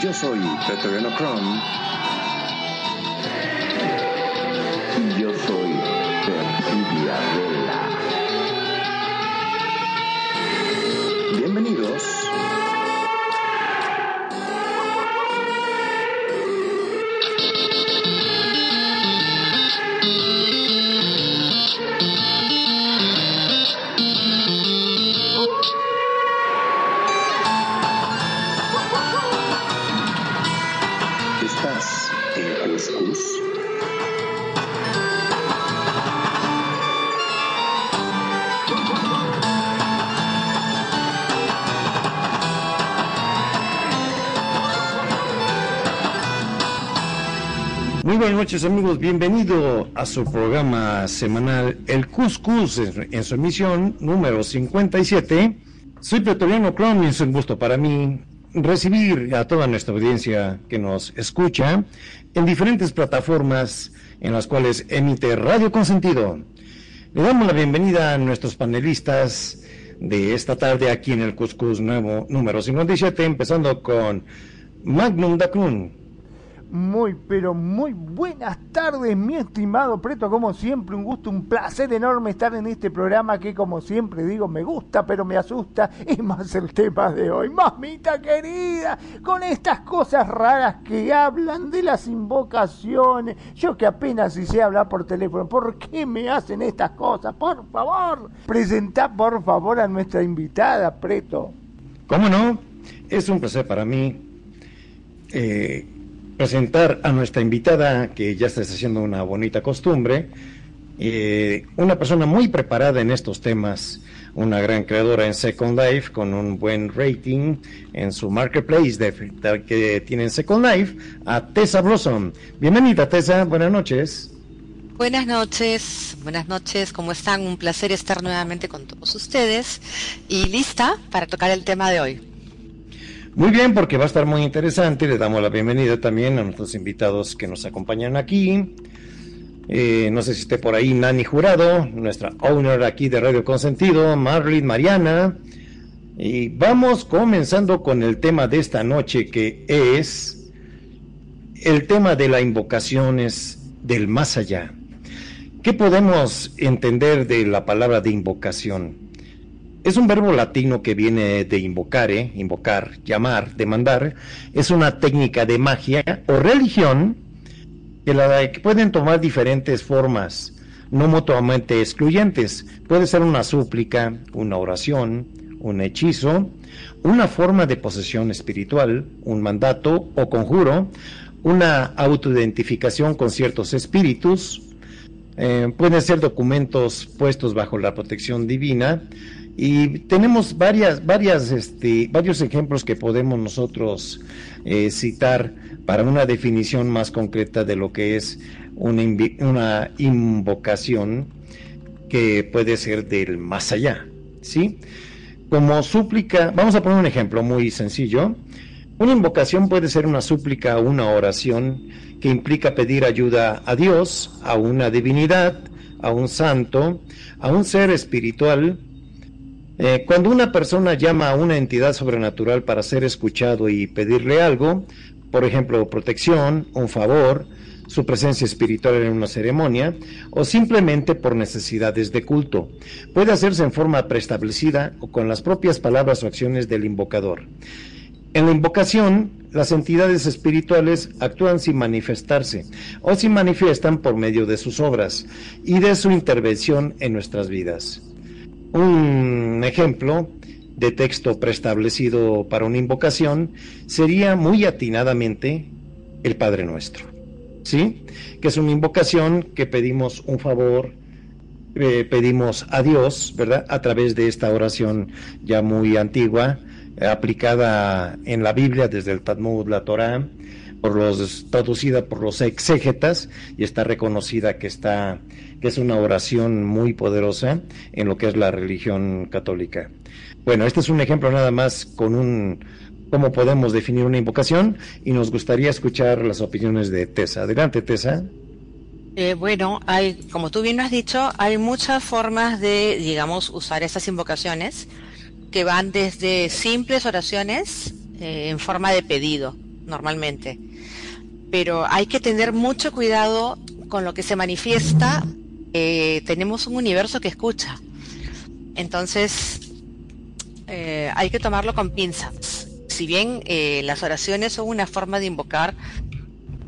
Yo soy Pretoriano Chrome. Noches amigos, bienvenido a su programa semanal El Cuscus en, su emisión número 57. Soy Pretoriano Cron y es un gusto para mí recibir a toda nuestra audiencia que nos escucha en diferentes plataformas en las cuales emite Radio Consentido. Le damos la bienvenida a nuestros panelistas de esta tarde aquí en el Cuscus nuevo número 57, empezando con Magnum Dacrun. Muy, pero muy buenas tardes, mi estimado Preto. Como siempre, un gusto, un placer enorme estar en este programa que, como siempre digo, me gusta, pero me asusta. Y más el tema de hoy, mamita querida, con estas cosas raras que hablan de las invocaciones. Yo que apenas si sé hablar por teléfono, ¿por qué me hacen estas cosas? Por favor, presenta por favor a nuestra invitada, Preto. ¿Cómo no? Es un placer para mí eh, presentar a nuestra invitada, que ya está haciendo una bonita costumbre, eh, una persona muy preparada en estos temas, una gran creadora en Second Life, con un buen rating en su marketplace de, que tiene en Second Life, a Tessa Blossom. Bienvenida, Tessa, buenas noches. Buenas noches, buenas noches, ¿cómo están? Un placer estar nuevamente con todos ustedes y lista para tocar el tema de hoy. Muy bien, porque va a estar muy interesante. Le damos la bienvenida también a nuestros invitados que nos acompañan aquí. Eh, no sé si esté por ahí Nani Jurado, nuestra owner aquí de Radio Consentido, Marlene Mariana. Y vamos comenzando con el tema de esta noche que es el tema de las invocaciones del más allá. ¿Qué podemos entender de la palabra de invocación? Es un verbo latino que viene de invocare, invocar, llamar, demandar. Es una técnica de magia o religión que, la, que pueden tomar diferentes formas, no mutuamente excluyentes. Puede ser una súplica, una oración, un hechizo, una forma de posesión espiritual, un mandato o conjuro, una autoidentificación con ciertos espíritus, eh, pueden ser documentos puestos bajo la protección divina y tenemos varias, varias, este, varios ejemplos que podemos nosotros eh, citar para una definición más concreta de lo que es una, una invocación que puede ser del más allá, ¿sí? Como súplica, vamos a poner un ejemplo muy sencillo. Una invocación puede ser una súplica o una oración que implica pedir ayuda a Dios, a una divinidad, a un santo, a un ser espiritual. Eh, cuando una persona llama a una entidad sobrenatural para ser escuchado y pedirle algo, por ejemplo, protección, un favor, su presencia espiritual en una ceremonia, o simplemente por necesidades de culto, puede hacerse en forma preestablecida o con las propias palabras o acciones del invocador. En la invocación, las entidades espirituales actúan sin manifestarse o se manifiestan por medio de sus obras y de su intervención en nuestras vidas. Un ejemplo de texto preestablecido para una invocación sería muy atinadamente el Padre Nuestro, ¿sí? Que es una invocación que pedimos un favor, eh, pedimos a Dios, ¿verdad? A través de esta oración ya muy antigua, aplicada en la Biblia desde el Talmud, la Torá, por los traducida por los exégetas y está reconocida que está que es una oración muy poderosa en lo que es la religión católica. Bueno, este es un ejemplo nada más con un cómo podemos definir una invocación y nos gustaría escuchar las opiniones de Tessa. Adelante, Tessa. Eh, bueno, hay, como tú bien has dicho, hay muchas formas de, digamos, usar esas invocaciones que van desde simples oraciones eh, en forma de pedido, normalmente. Pero hay que tener mucho cuidado con lo que se manifiesta. Eh, tenemos un universo que escucha. Entonces, eh, hay que tomarlo con pinzas. Si bien las oraciones son una forma de invocar,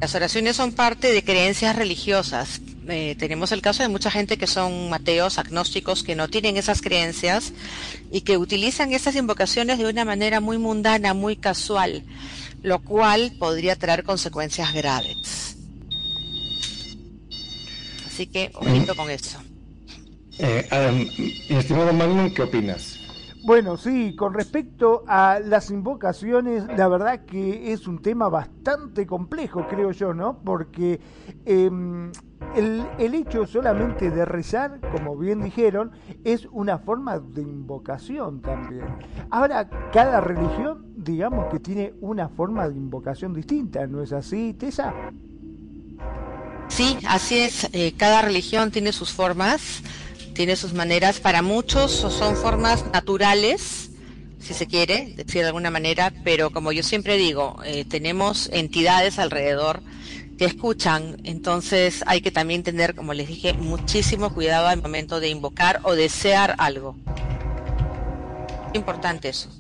las oraciones son parte de creencias religiosas, eh, tenemos el caso de mucha gente que son ateos, agnósticos, que no tienen esas creencias y que utilizan esas invocaciones de una manera muy mundana, muy casual, lo cual podría traer consecuencias graves. Así que, ojito con eso. Eh, estimado Magnum, ¿qué opinas? Bueno, sí, con respecto a las invocaciones, la verdad que es un tema bastante complejo, creo yo, ¿no? Porque em, el, el, hecho solamente de rezar, como bien dijeron, es una forma de invocación también. Ahora, cada religión, digamos que tiene una forma de invocación distinta, ¿no es así, Tessa? Sí, así es. Eh, cada religión tiene sus formas tiene sus maneras, para muchos son formas naturales, si se quiere, decir de alguna manera, pero como yo siempre digo, eh, tenemos entidades alrededor que escuchan, entonces hay que también tener, como les dije, muchísimo cuidado al momento de invocar o desear algo. Importante eso.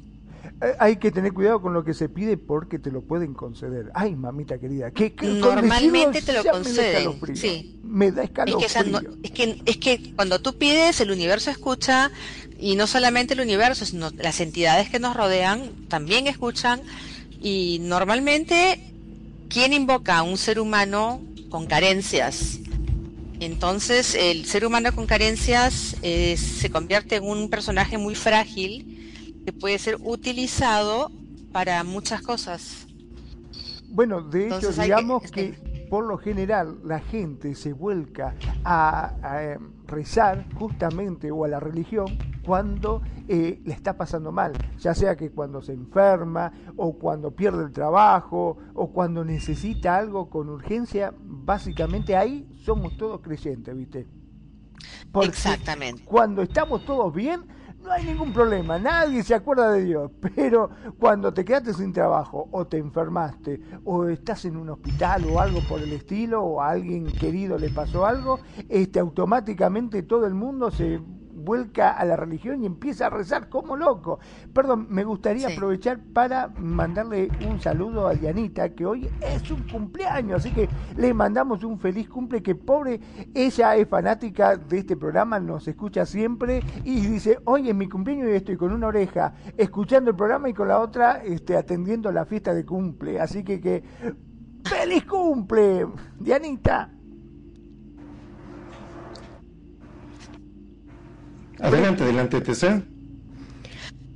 Eh, hay que tener cuidado con lo que se pide porque te lo pueden conceder. Ay, mamita querida, que normalmente te lo conceden. sí. Me da escalofrío. Es que, es que, cuando tú pides, el universo escucha y no solamente el universo, sino las entidades que nos rodean también escuchan y normalmente quién invoca a un ser humano con carencias. Entonces el ser humano con carencias eh, se convierte en un personaje muy frágil que puede ser utilizado para muchas cosas. Bueno, de hecho, digamos que, por lo general la gente se vuelca a, eh, rezar justamente o a la religión cuando eh, le está pasando mal, ya sea que cuando se enferma o cuando pierde el trabajo o cuando necesita algo con urgencia, básicamente ahí somos todos creyentes, ¿viste? Exactamente. Cuando estamos todos bien, no hay ningún problema, nadie se acuerda de Dios, pero cuando te quedaste sin trabajo o te enfermaste o estás en un hospital o algo por el estilo o a alguien querido le pasó algo, este automáticamente todo el mundo se vuelca a la religión y empieza a rezar como loco. Perdón, me gustaría aprovechar para mandarle un saludo a Dianita, que hoy es su cumpleaños, así que le mandamos un feliz cumple, que pobre, ella es fanática de este programa, nos escucha siempre y dice, hoy es mi cumpleaños y estoy con una oreja escuchando el programa y con la otra este, atendiendo la fiesta de cumple. Así que que... ¡Feliz cumple! Dianita. Adelante, adelante, Tessa.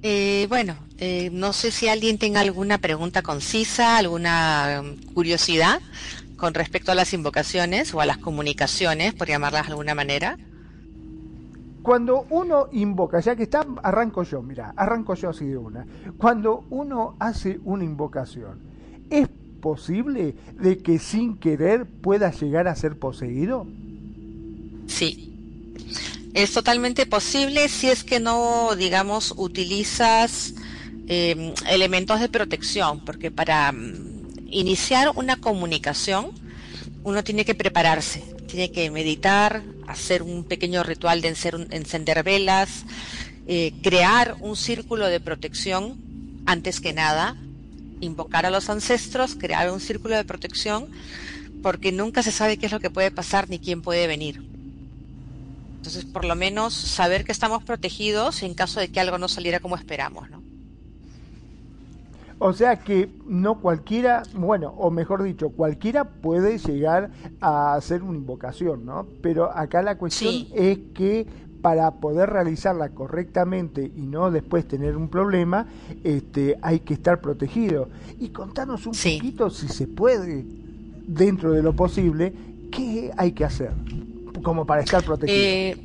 Eh, bueno, eh, no sé si alguien tenga alguna pregunta concisa, alguna um, curiosidad con respecto a las invocaciones o a las comunicaciones, por llamarlas de alguna manera. Cuando uno invoca, ya que está, arranco yo, mira, arranco yo así de una. Cuando uno hace una invocación, ¿es posible de que sin querer pueda llegar a ser poseído? Sí, es totalmente posible si es que no, digamos, utilizas em, elementos de protección, porque para mm, iniciar una comunicación uno tiene que prepararse, tiene que meditar, hacer un pequeño ritual de encender velas, eh, crear un círculo de protección antes que nada, invocar a los ancestros, crear un círculo de protección, porque nunca se sabe qué es lo que puede pasar ni quién puede venir. Entonces, por lo menos saber que estamos protegidos en caso de que algo no saliera como esperamos, ¿no? O sea que no cualquiera, bueno, o mejor dicho, cualquiera puede llegar a hacer una invocación, ¿no? Pero acá la cuestión es que para poder realizarla correctamente y no después tener un problema, este, hay que estar protegido. Y contanos un Sí. poquito, si se puede, dentro de lo posible, qué hay que hacer como para estar protegido. Eh,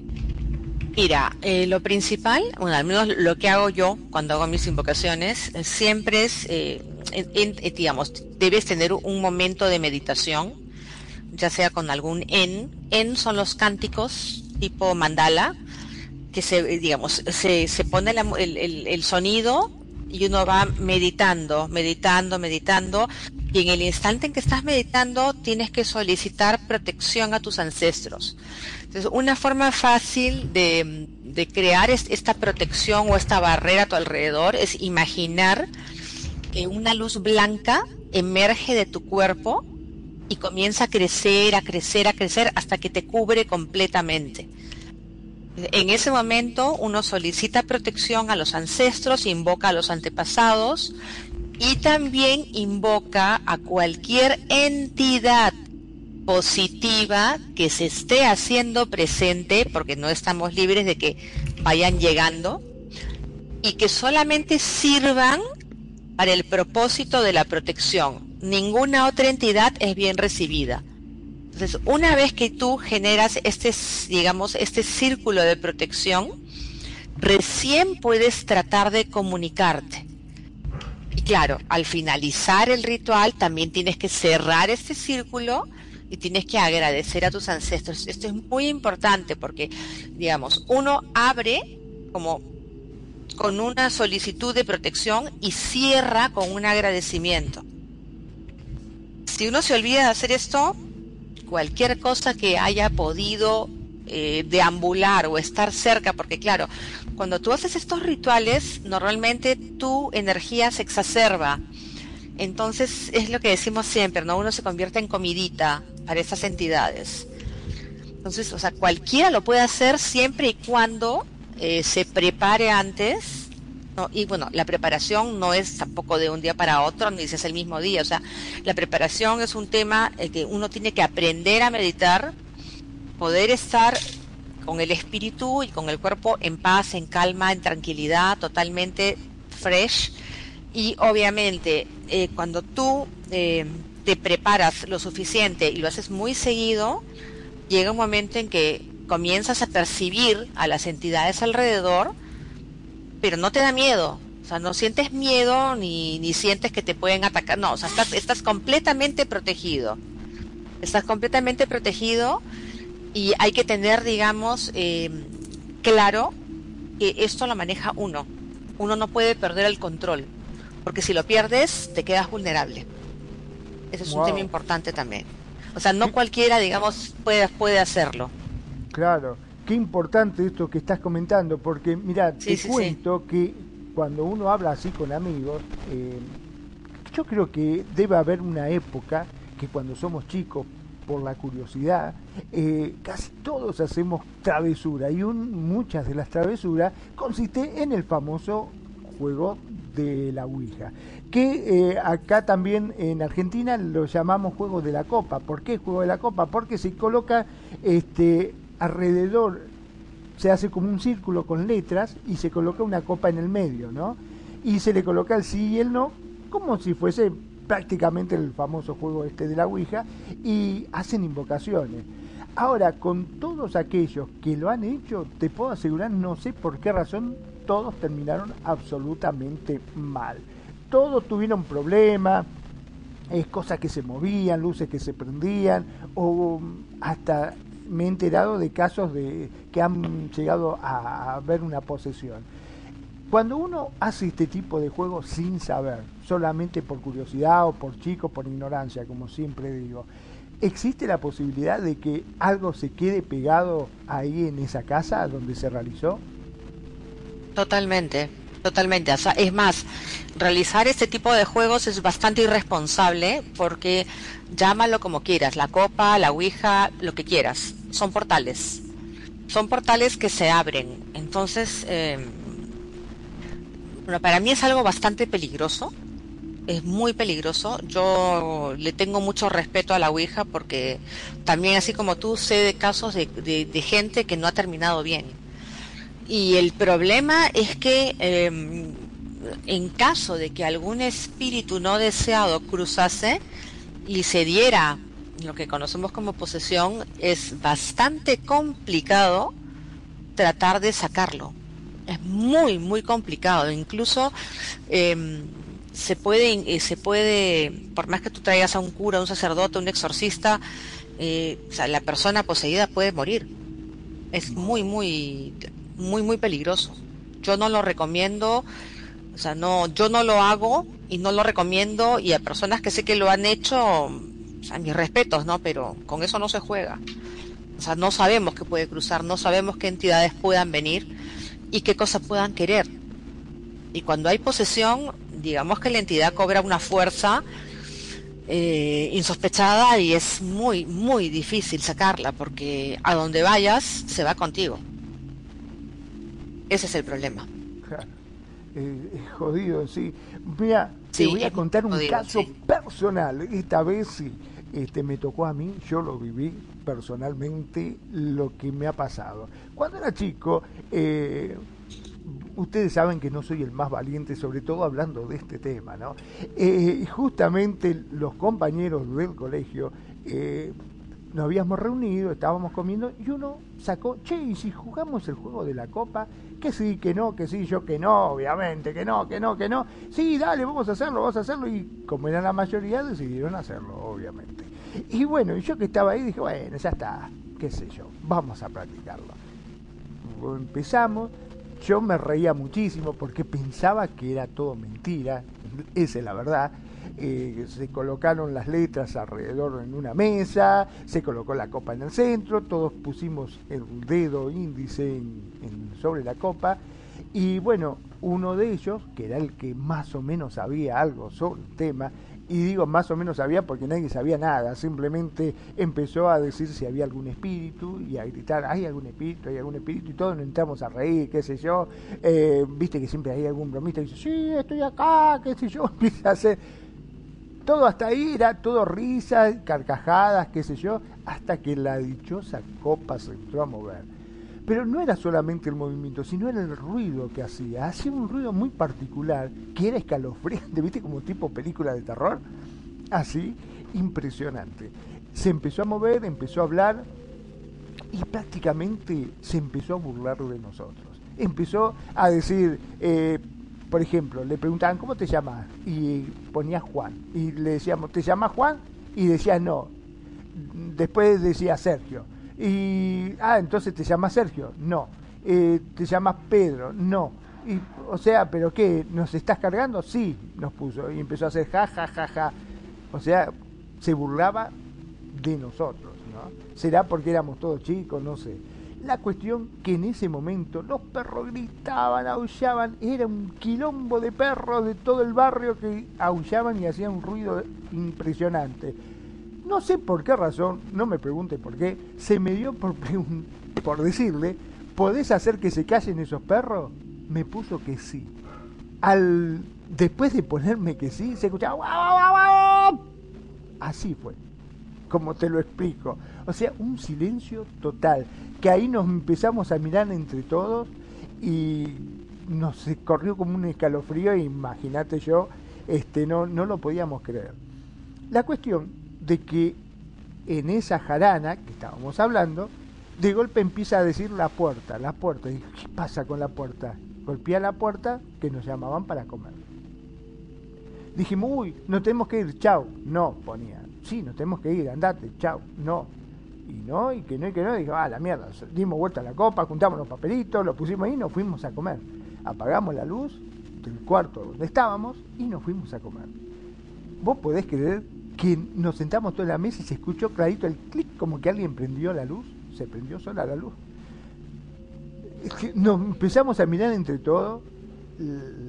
mira, eh, lo principal, bueno, al menos lo que hago yo cuando hago mis invocaciones, eh, siempre es, eh, en- eh, digamos, debes tener un momento de meditación, ya sea con algún en. En son los cánticos tipo mandala, que se, digamos, se, se pone la el, el- el sonido y uno va meditando, meditando, meditando, y en el instante en que estás meditando tienes que solicitar protección a tus ancestros. Entonces, una forma fácil de, crear es- esta protección o esta barrera a tu alrededor es imaginar que una luz blanca emerge de tu cuerpo y comienza a crecer, a crecer, a crecer hasta que te cubre completamente. En ese momento uno solicita protección a los ancestros, invoca a los antepasados y también invoca a cualquier entidad positiva que se esté haciendo presente, porque no estamos libres de que vayan llegando, y que solamente sirvan para el propósito de la protección. Ninguna otra entidad es bien recibida. Entonces, una vez que tú generas este, digamos, este círculo de protección, recién puedes tratar de comunicarte. Y claro, al finalizar el ritual también tienes que cerrar este círculo y tienes que agradecer a tus ancestros. Esto es muy importante porque, digamos, uno abre como con una solicitud de protección y cierra con un agradecimiento. Si uno se olvida de hacer esto, cualquier cosa que haya podido eh, deambular o estar cerca, porque claro, cuando tú haces estos rituales, normalmente tu energía se exacerba. Entonces es lo que decimos siempre, ¿no? Uno se convierte en comidita para esas entidades. Entonces, o sea, cualquiera lo puede hacer siempre y cuando eh, se prepare antes. ¿no? Y bueno, la preparación no es tampoco de un día para otro, ni si es el mismo día. O sea, la preparación es un tema que uno tiene que aprender a meditar, poder estar con el espíritu y con el cuerpo en paz, en calma, en tranquilidad, totalmente fresh. Y obviamente, eh, cuando tú eh, te preparas lo suficiente y lo haces muy seguido, llega un momento en que comienzas a percibir a las entidades alrededor, pero no te da miedo. O sea, no sientes miedo ni, ni sientes que te pueden atacar. No, o sea, estás, estás completamente protegido. Estás completamente protegido y hay que tener, digamos, eh, claro que esto lo maneja uno. Uno no puede perder el control, porque si lo pierdes, te quedas vulnerable. Ese es Wow. un tema importante también. O sea, no cualquiera, digamos, puede, puede hacerlo. Claro, qué importante esto que estás comentando, porque mira, Sí, te sí, sí. cuento que cuando uno habla así con amigos, eh, yo creo que debe haber una época que cuando somos chicos, por la curiosidad, eh, casi todos hacemos travesura y muchas de las travesuras consiste en el famoso juego de la Ouija, que eh, acá también en Argentina lo llamamos juego de la copa. ¿Por qué juego de la copa? Porque se coloca este alrededor, se hace como un círculo con letras y se coloca una copa en el medio, ¿no? Y se le coloca el sí y el no, como si fuese prácticamente el famoso juego este de la Ouija, y hacen invocaciones. Ahora, con todos aquellos que lo han hecho, te puedo asegurar, no sé por qué razón, todos terminaron absolutamente mal. Todos tuvieron problemas, es cosas que se movían, luces que se prendían, o hasta me he enterado de casos de que han llegado a, a ver una posesión. Cuando uno hace este tipo de juegos sin saber, solamente por curiosidad o por chicos, por ignorancia, como siempre digo, ¿existe la posibilidad de que algo se quede pegado ahí en esa casa donde se realizó? Totalmente, totalmente. Es más, realizar este tipo de juegos es bastante irresponsable porque llámalo como quieras, la copa, la ouija, lo que quieras. Son portales. Son portales que se abren. Entonces, eh, bueno, para mí es algo bastante peligroso. Es muy peligroso. Yo le tengo mucho respeto a la ouija porque también, así como tú, sé de casos de, gente que no ha terminado bien. Y el problema es que em, en caso de que algún espíritu no deseado cruzase y se diera lo que conocemos como posesión, es bastante complicado tratar de sacarlo. Es muy, muy complicado. Incluso em, se puede, eh, se puede, por más que tú traigas a un cura, un sacerdote, un exorcista, eh, o sea, la persona poseída puede morir. Es muy, muy, muy, muy peligroso. Yo no lo recomiendo, o sea, no, yo no lo hago y no lo recomiendo y a personas que sé que lo han hecho, o sea, mis respetos, ¿no? Pero con eso no se juega. O sea, no sabemos qué puede cruzar, no sabemos qué entidades puedan venir y qué cosas puedan querer. Y cuando hay posesión, digamos que la entidad cobra una fuerza eh, insospechada y es muy, muy difícil sacarla porque a donde vayas se va contigo. Ese es el problema. Eh, es jodido, sí. Mira, te voy a contar un caso personal. Esta vez sí, este, me tocó a mí, yo lo viví personalmente, lo que me ha pasado. Cuando era chico, eh, ustedes saben que no soy el más valiente, sobre todo hablando de este tema, ¿no? Eh, justamente los compañeros del colegio eh, nos habíamos reunido, estábamos comiendo y uno sacó, che, ¿y si jugamos el juego de la copa? Que sí, que no, que sí, yo que no, obviamente, que no, que no, que no. Sí, dale, vamos a hacerlo, vamos a hacerlo. Y como era la mayoría, decidieron hacerlo, obviamente. Y bueno, yo que estaba ahí dije, bueno, ya está, qué sé yo, vamos a practicarlo. Empezamos, yo me reía muchísimo porque pensaba que era todo mentira, esa es la verdad. Eh, se colocaron las letras alrededor en una mesa, se colocó la copa en el centro, todos pusimos el dedo índice sobre la copa y bueno, uno de ellos, que era el que más o menos sabía algo sobre el tema, y digo más o menos sabía porque nadie sabía nada, simplemente empezó a decir si había algún espíritu y a gritar, hay algún espíritu, hay algún espíritu, y todos nos entramos a reír, qué sé yo, eh, viste que siempre hay algún bromista que dice, sí, estoy acá, qué sé yo, empieza a hacer, todo hasta ahí era todo risas, carcajadas, qué sé yo, hasta que la dichosa copa se entró a mover pero no era solamente el movimiento, sino era el ruido que hacía. Hacía un ruido muy particular, que era escalofriante, ¿viste? Como tipo película de terror. Así, impresionante. Se empezó a mover, empezó a hablar y prácticamente se empezó a burlar de nosotros. Empezó a decir, eh, por ejemplo, le preguntaban, ¿cómo te llamas? Y ponía Juan. Y le decíamos, ¿te llamas Juan? Y decía, no. Después decía Sergio y, ah, entonces te llamas Sergio. No. Eh, te llamas Pedro. No. Y, o sea, ¿pero qué? ¿Nos estás cargando? Sí, nos puso. Y empezó a hacer ja, ja, ja, ja. O sea, se burlaba de nosotros, ¿no? Será porque éramos todos chicos, no sé. La cuestión que en ese momento los perros gritaban, aullaban, era un quilombo de perros de todo el barrio que aullaban y hacían un ruido impresionante. No sé por qué razón, no me pregunte por qué, se me dio por, por decirle, ¿podés hacer que se callen esos perros? Me puso que sí. Al después de ponerme que sí, se escuchaba ¡Guau, Así fue, como te lo explico. O sea, un silencio total, que ahí nos empezamos a mirar entre todos y nos corrió como un escalofrío, imagínate yo, este no, no lo podíamos creer. La cuestión de que en esa jarana que estábamos hablando, de golpe empieza a decir la puerta, la puerta. Y ¿qué pasa con la puerta? Golpea la puerta que nos llamaban para comer. Dijimos, uy, no tenemos que ir, chao. No, ponía, sí, nos tenemos que ir, andate, chao. No. Y no, y que no, y que no. Dije, ah, la mierda. Dimos vuelta a la copa, juntamos los papelitos, los pusimos ahí y nos fuimos a comer. Apagamos la luz del cuarto donde estábamos y nos fuimos a comer. Vos podés creer que nos sentamos toda la mesa y se escuchó clarito el clic como que alguien prendió la luz, se prendió sola la luz. nos empezamos a mirar entre todos,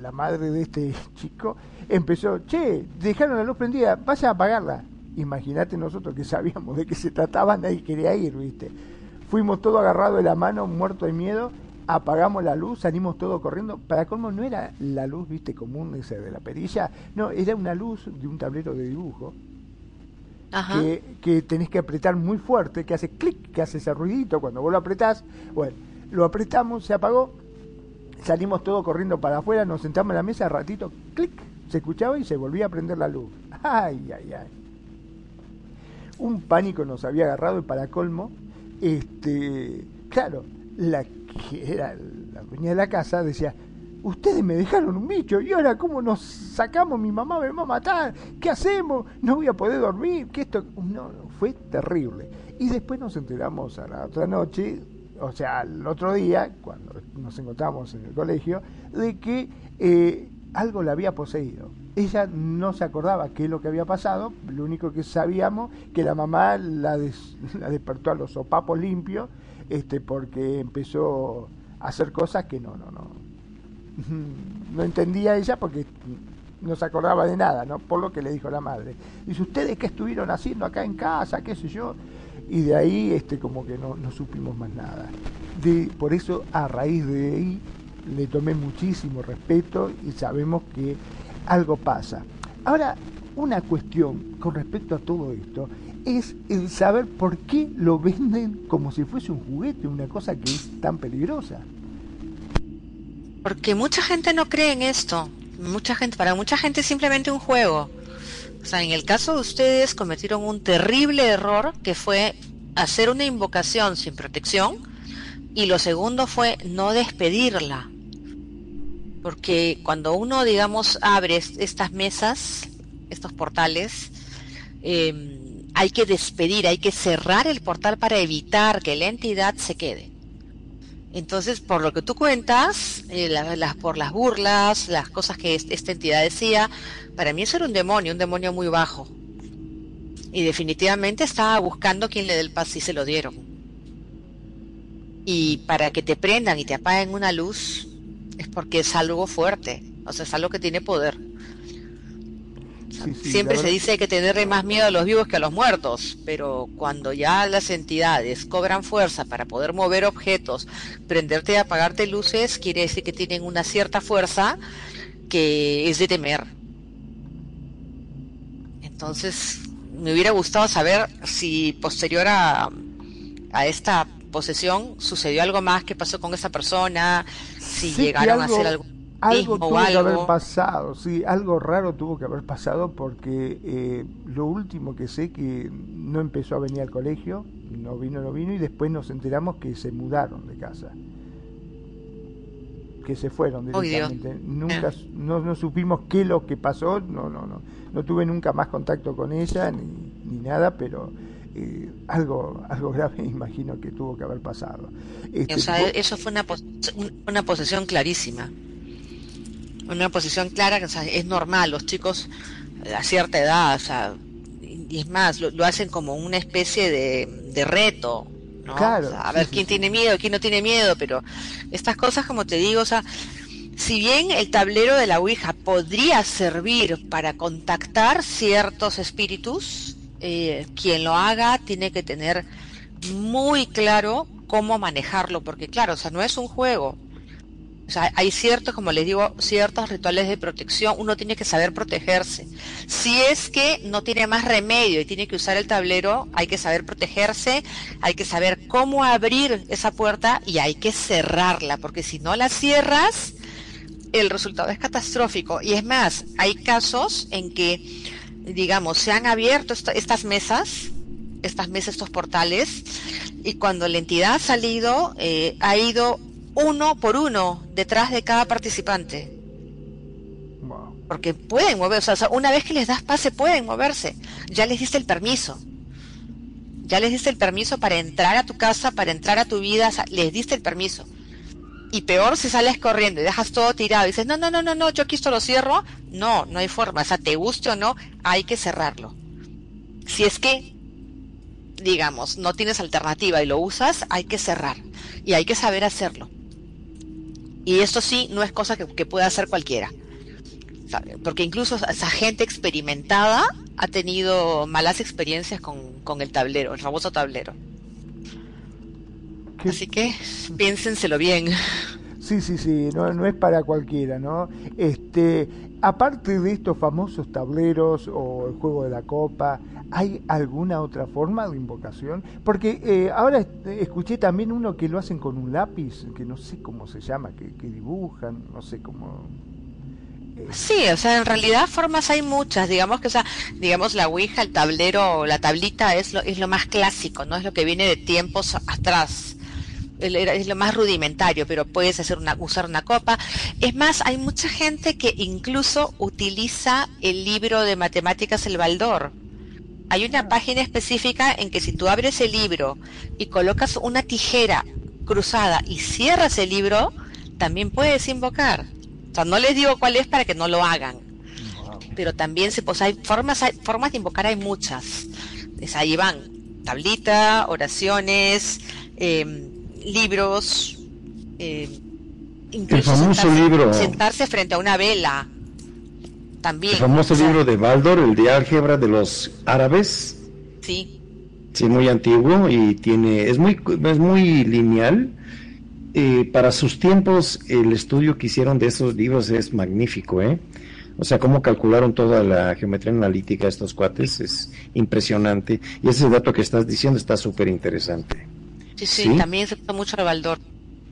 la madre de este chico empezó, che, dejaron la luz prendida, vaya a apagarla. Imagínate nosotros que sabíamos de qué se trataba, nadie quería ir, ¿viste? Fuimos todos agarrados de la mano, muertos de miedo, apagamos la luz, salimos todos corriendo. Para colmo no era la luz, viste, común ese de la perilla, no, era una luz de un tablero de dibujo que, tenés que apretar muy fuerte, que hace clic, que hace ese ruidito cuando vos lo apretás. Bueno, lo apretamos, se apagó salimos todos corriendo para afuera, nos sentamos en la mesa, ratito, clic, se escuchaba y se volvía a prender la luz. Ay, ay, ay. Un pánico nos había agarrado y para colmo, este, claro, la que era la dueña de la casa decía, ustedes me dejaron un bicho y ahora cómo nos sacamos, mi mamá me va a matar, ¿qué hacemos? No voy a poder dormir, que esto no, fue terrible. Y después nos enteramos a la otra noche, o sea, al otro día, cuando nos encontramos en el colegio, de que eh, algo la había poseído. Ella no se acordaba qué es lo que había pasado, lo único que sabíamos que la mamá la, la despertó a los sopapos limpios, este, porque empezó a hacer cosas que no, no, no, no entendía ella porque no se acordaba de nada, ¿no? Por lo que le dijo la madre. Dice, ¿ustedes qué estuvieron haciendo acá en casa? ¿Qué sé yo? Y de ahí, este, como que no, no supimos más nada. Por eso, a raíz de ahí, le tomé muchísimo respeto y sabemos que algo pasa. Ahora, una cuestión con respecto a todo esto es el saber por qué lo venden como si fuese un juguete, una cosa que es tan peligrosa. Porque mucha gente no cree en esto. Mucha gente, para mucha gente es simplemente un juego. O sea, en el caso de ustedes cometieron un terrible error que fue hacer una invocación sin protección y lo segundo fue no despedirla. Porque cuando uno, digamos, abre estas mesas, estos portales, eh, hay que despedir, hay que cerrar el portal para evitar que la entidad se quede. Entonces, por lo que tú cuentas, eh, por las burlas, las cosas que esta entidad decía, para mí eso era un demonio, un demonio muy bajo. Y definitivamente estaba buscando quien le dé el paz y se lo dieron. Y para que te prendan y te apaguen una luz, es porque es algo fuerte, o sea, es algo que tiene poder. Siempre se dice que tenerle más miedo a los vivos que a los muertos, pero cuando ya las entidades cobran fuerza para poder mover objetos, prenderte y apagarte luces, quiere decir que tienen una cierta fuerza que es de temer. Entonces, me hubiera gustado saber si posterior a, a esta posesión sucedió algo más que pasó con esa persona, si llegaron a hacer algo algo tuvo que haber pasado, sí, algo raro tuvo que haber pasado porque eh, lo último que sé que no empezó a venir al colegio, no vino, no vino y después nos enteramos que se mudaron de casa, que se fueron directamente. nunca, no, no, supimos qué lo que pasó, no, no, no, no tuve nunca más contacto con ella ni, ni nada, pero eh, algo, algo grave imagino que tuvo que haber pasado. Este, o sea, eso fue una, una posesión clarísima una posición clara, que es normal, los chicos a cierta edad, o sea, y es más, lo, hacen como una especie de, reto, ¿no? a ver quién tiene miedo, quién no tiene miedo, pero estas cosas, como te digo, o sea, si bien el tablero de la Ouija podría servir para contactar ciertos espíritus, eh, quien lo haga tiene que tener muy claro cómo manejarlo, porque claro, o sea, no es un juego, o sea, hay ciertos, como les digo, ciertos rituales de protección. Uno tiene que saber protegerse. Si es que no tiene más remedio y tiene que usar el tablero, hay que saber protegerse, hay que saber cómo abrir esa puerta y hay que cerrarla, porque si no la cierras, el resultado es catastrófico. Y es más, hay casos en que, digamos, se han abierto estas mesas, estas mesas, estos portales, y cuando la entidad ha salido, eh, ha ido uno por uno detrás de cada participante. Porque pueden moverse, o sea, una vez que les das pase pueden moverse. Ya les diste el permiso. Ya les diste el permiso para entrar a tu casa, para entrar a tu vida, les diste el permiso. Y peor si sales corriendo y dejas todo tirado y dices, no, no, no, no, no, yo aquí esto lo cierro. No, no hay forma. O sea, te guste o no, hay que cerrarlo. Si es que, digamos, no tienes alternativa y lo usas, hay que cerrar. Y hay que saber hacerlo. Y esto sí no es cosa que, pueda hacer cualquiera. Porque incluso esa gente experimentada ha tenido malas experiencias con, el tablero, el famoso tablero. Así que piénsenselo bien. Sí, sí, sí, no, no es para cualquiera, ¿no? Este, aparte de estos famosos tableros o el juego de la copa, ¿hay alguna otra forma de invocación? Porque eh, ahora escuché también uno que lo hacen con un lápiz, que no sé cómo se llama, que, que dibujan, no sé cómo... Sí, o sea, en realidad formas hay muchas, digamos que, o sea, digamos la Ouija, el tablero, la tablita es lo, es lo más clásico, ¿no? Es lo que viene de tiempos atrás. Es lo más rudimentario, pero puedes hacer una, usar una copa. Es más, hay mucha gente que incluso utiliza el libro de matemáticas El Baldor. Hay una página específica en que si tú abres el libro y colocas una tijera cruzada y cierras el libro, también puedes invocar. O sea, no les digo cuál es para que no lo hagan. Pero también se, pues hay formas, hay formas de invocar, hay muchas. Es, ahí van tablita, oraciones, eh, libros, eh, el famoso sentarse, libro. sentarse frente a una vela. También. El famoso o sea, libro de Baldor, el de álgebra de los árabes. Sí, Sí, muy antiguo y tiene es muy es muy lineal. Eh, para sus tiempos, el estudio que hicieron de esos libros es magnífico, ¿eh? O sea, cómo calcularon toda la geometría analítica estos cuates es impresionante. Y ese dato que estás diciendo está súper interesante. Sí, sí, Sí. también se usa mucho el baldor.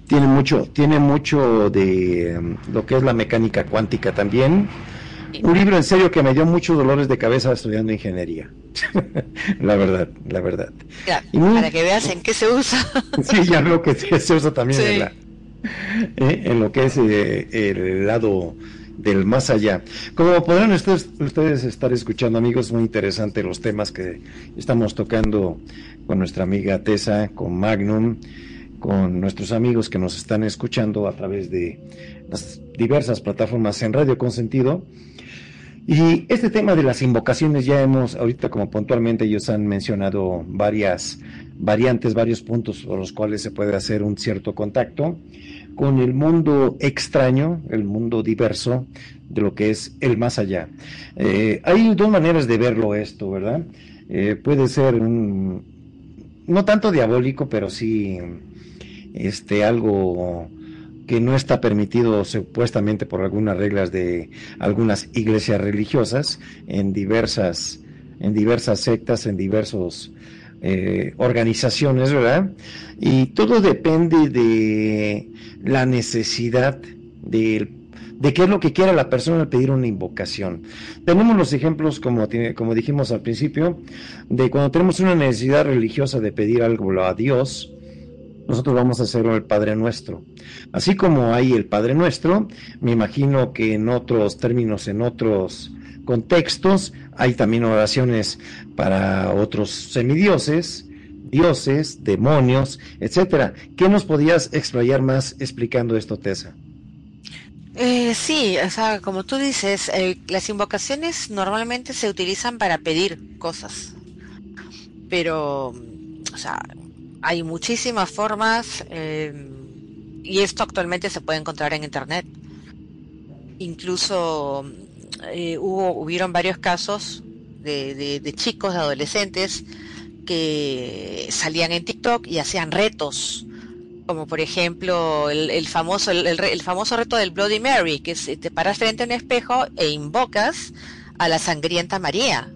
Tiene mucho, tiene mucho de um, lo que es la mecánica cuántica también. Un libro en serio que me dio muchos dolores de cabeza estudiando ingeniería. la verdad, la verdad. Claro, Y muy- para que veas en qué se usa. Sí, ya veo que se se usa también Sí. en, la- eh, en lo que es eh, el lado del más allá. Como podrán ustedes, ustedes estar escuchando, amigos, muy interesante los temas que estamos tocando con nuestra amiga Tessa, con Magnum, con nuestros amigos que nos están escuchando a través de las diversas plataformas en Radio Consentido. Y este tema de las invocaciones ya hemos, ahorita como puntualmente ellos han mencionado varias variantes, varios puntos por los cuales se puede hacer un cierto contacto con el mundo extraño, el mundo diverso de lo que es el más allá. Eh, hay dos maneras de verlo esto, ¿verdad? Eh, puede ser un, no tanto diabólico, pero sí este algo que no está permitido supuestamente por algunas reglas de algunas iglesias religiosas en diversas en diversas sectas, en diversos eh, organizaciones, ¿verdad? Y todo depende de la necesidad de, de qué es lo que quiera la persona al pedir una invocación. Tenemos los ejemplos, como, como dijimos al principio, de cuando tenemos una necesidad religiosa de pedir algo a Dios, nosotros vamos a hacerlo el Padre Nuestro. Así como hay el Padre Nuestro, me imagino que en otros términos, en otros contextos, hay también oraciones para otros semidioses, dioses, demonios, etcétera. ¿Qué nos podías explayar más explicando esto, Tessa? Eh, sí, o sea, como tú dices, eh, las invocaciones normalmente se utilizan para pedir cosas, pero, o sea, hay muchísimas formas eh, y esto actualmente se puede encontrar en internet. Incluso eh, hubo, hubieron varios casos de, de- de chicos, de adolescentes que salían en TikTok y hacían retos como por ejemplo el, famoso el, el famoso reto del Bloody Mary, que es eh, te paras frente a un espejo e invocas a la sangrienta María.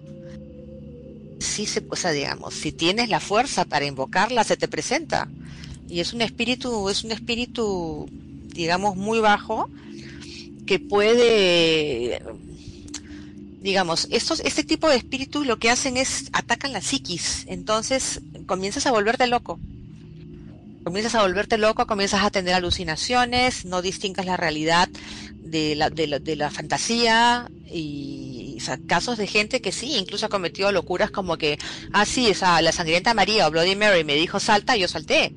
Sí se, o digamos, si tienes la fuerza para invocarla, se te presenta. Y es un espíritu, es un espíritu, digamos, muy bajo que puede, digamos, estos, este tipo de espíritus lo que hacen es atacan la psiquis. Entonces comienzas a volverte loco comienzas a volverte loco, comienzas a tener alucinaciones, no distingas la realidad de la, de la, fantasía y casos de gente que sí, incluso ha cometido locuras como que, ah, sí, esa, la sangrienta María o Bloody Mary me dijo salta, yo salté.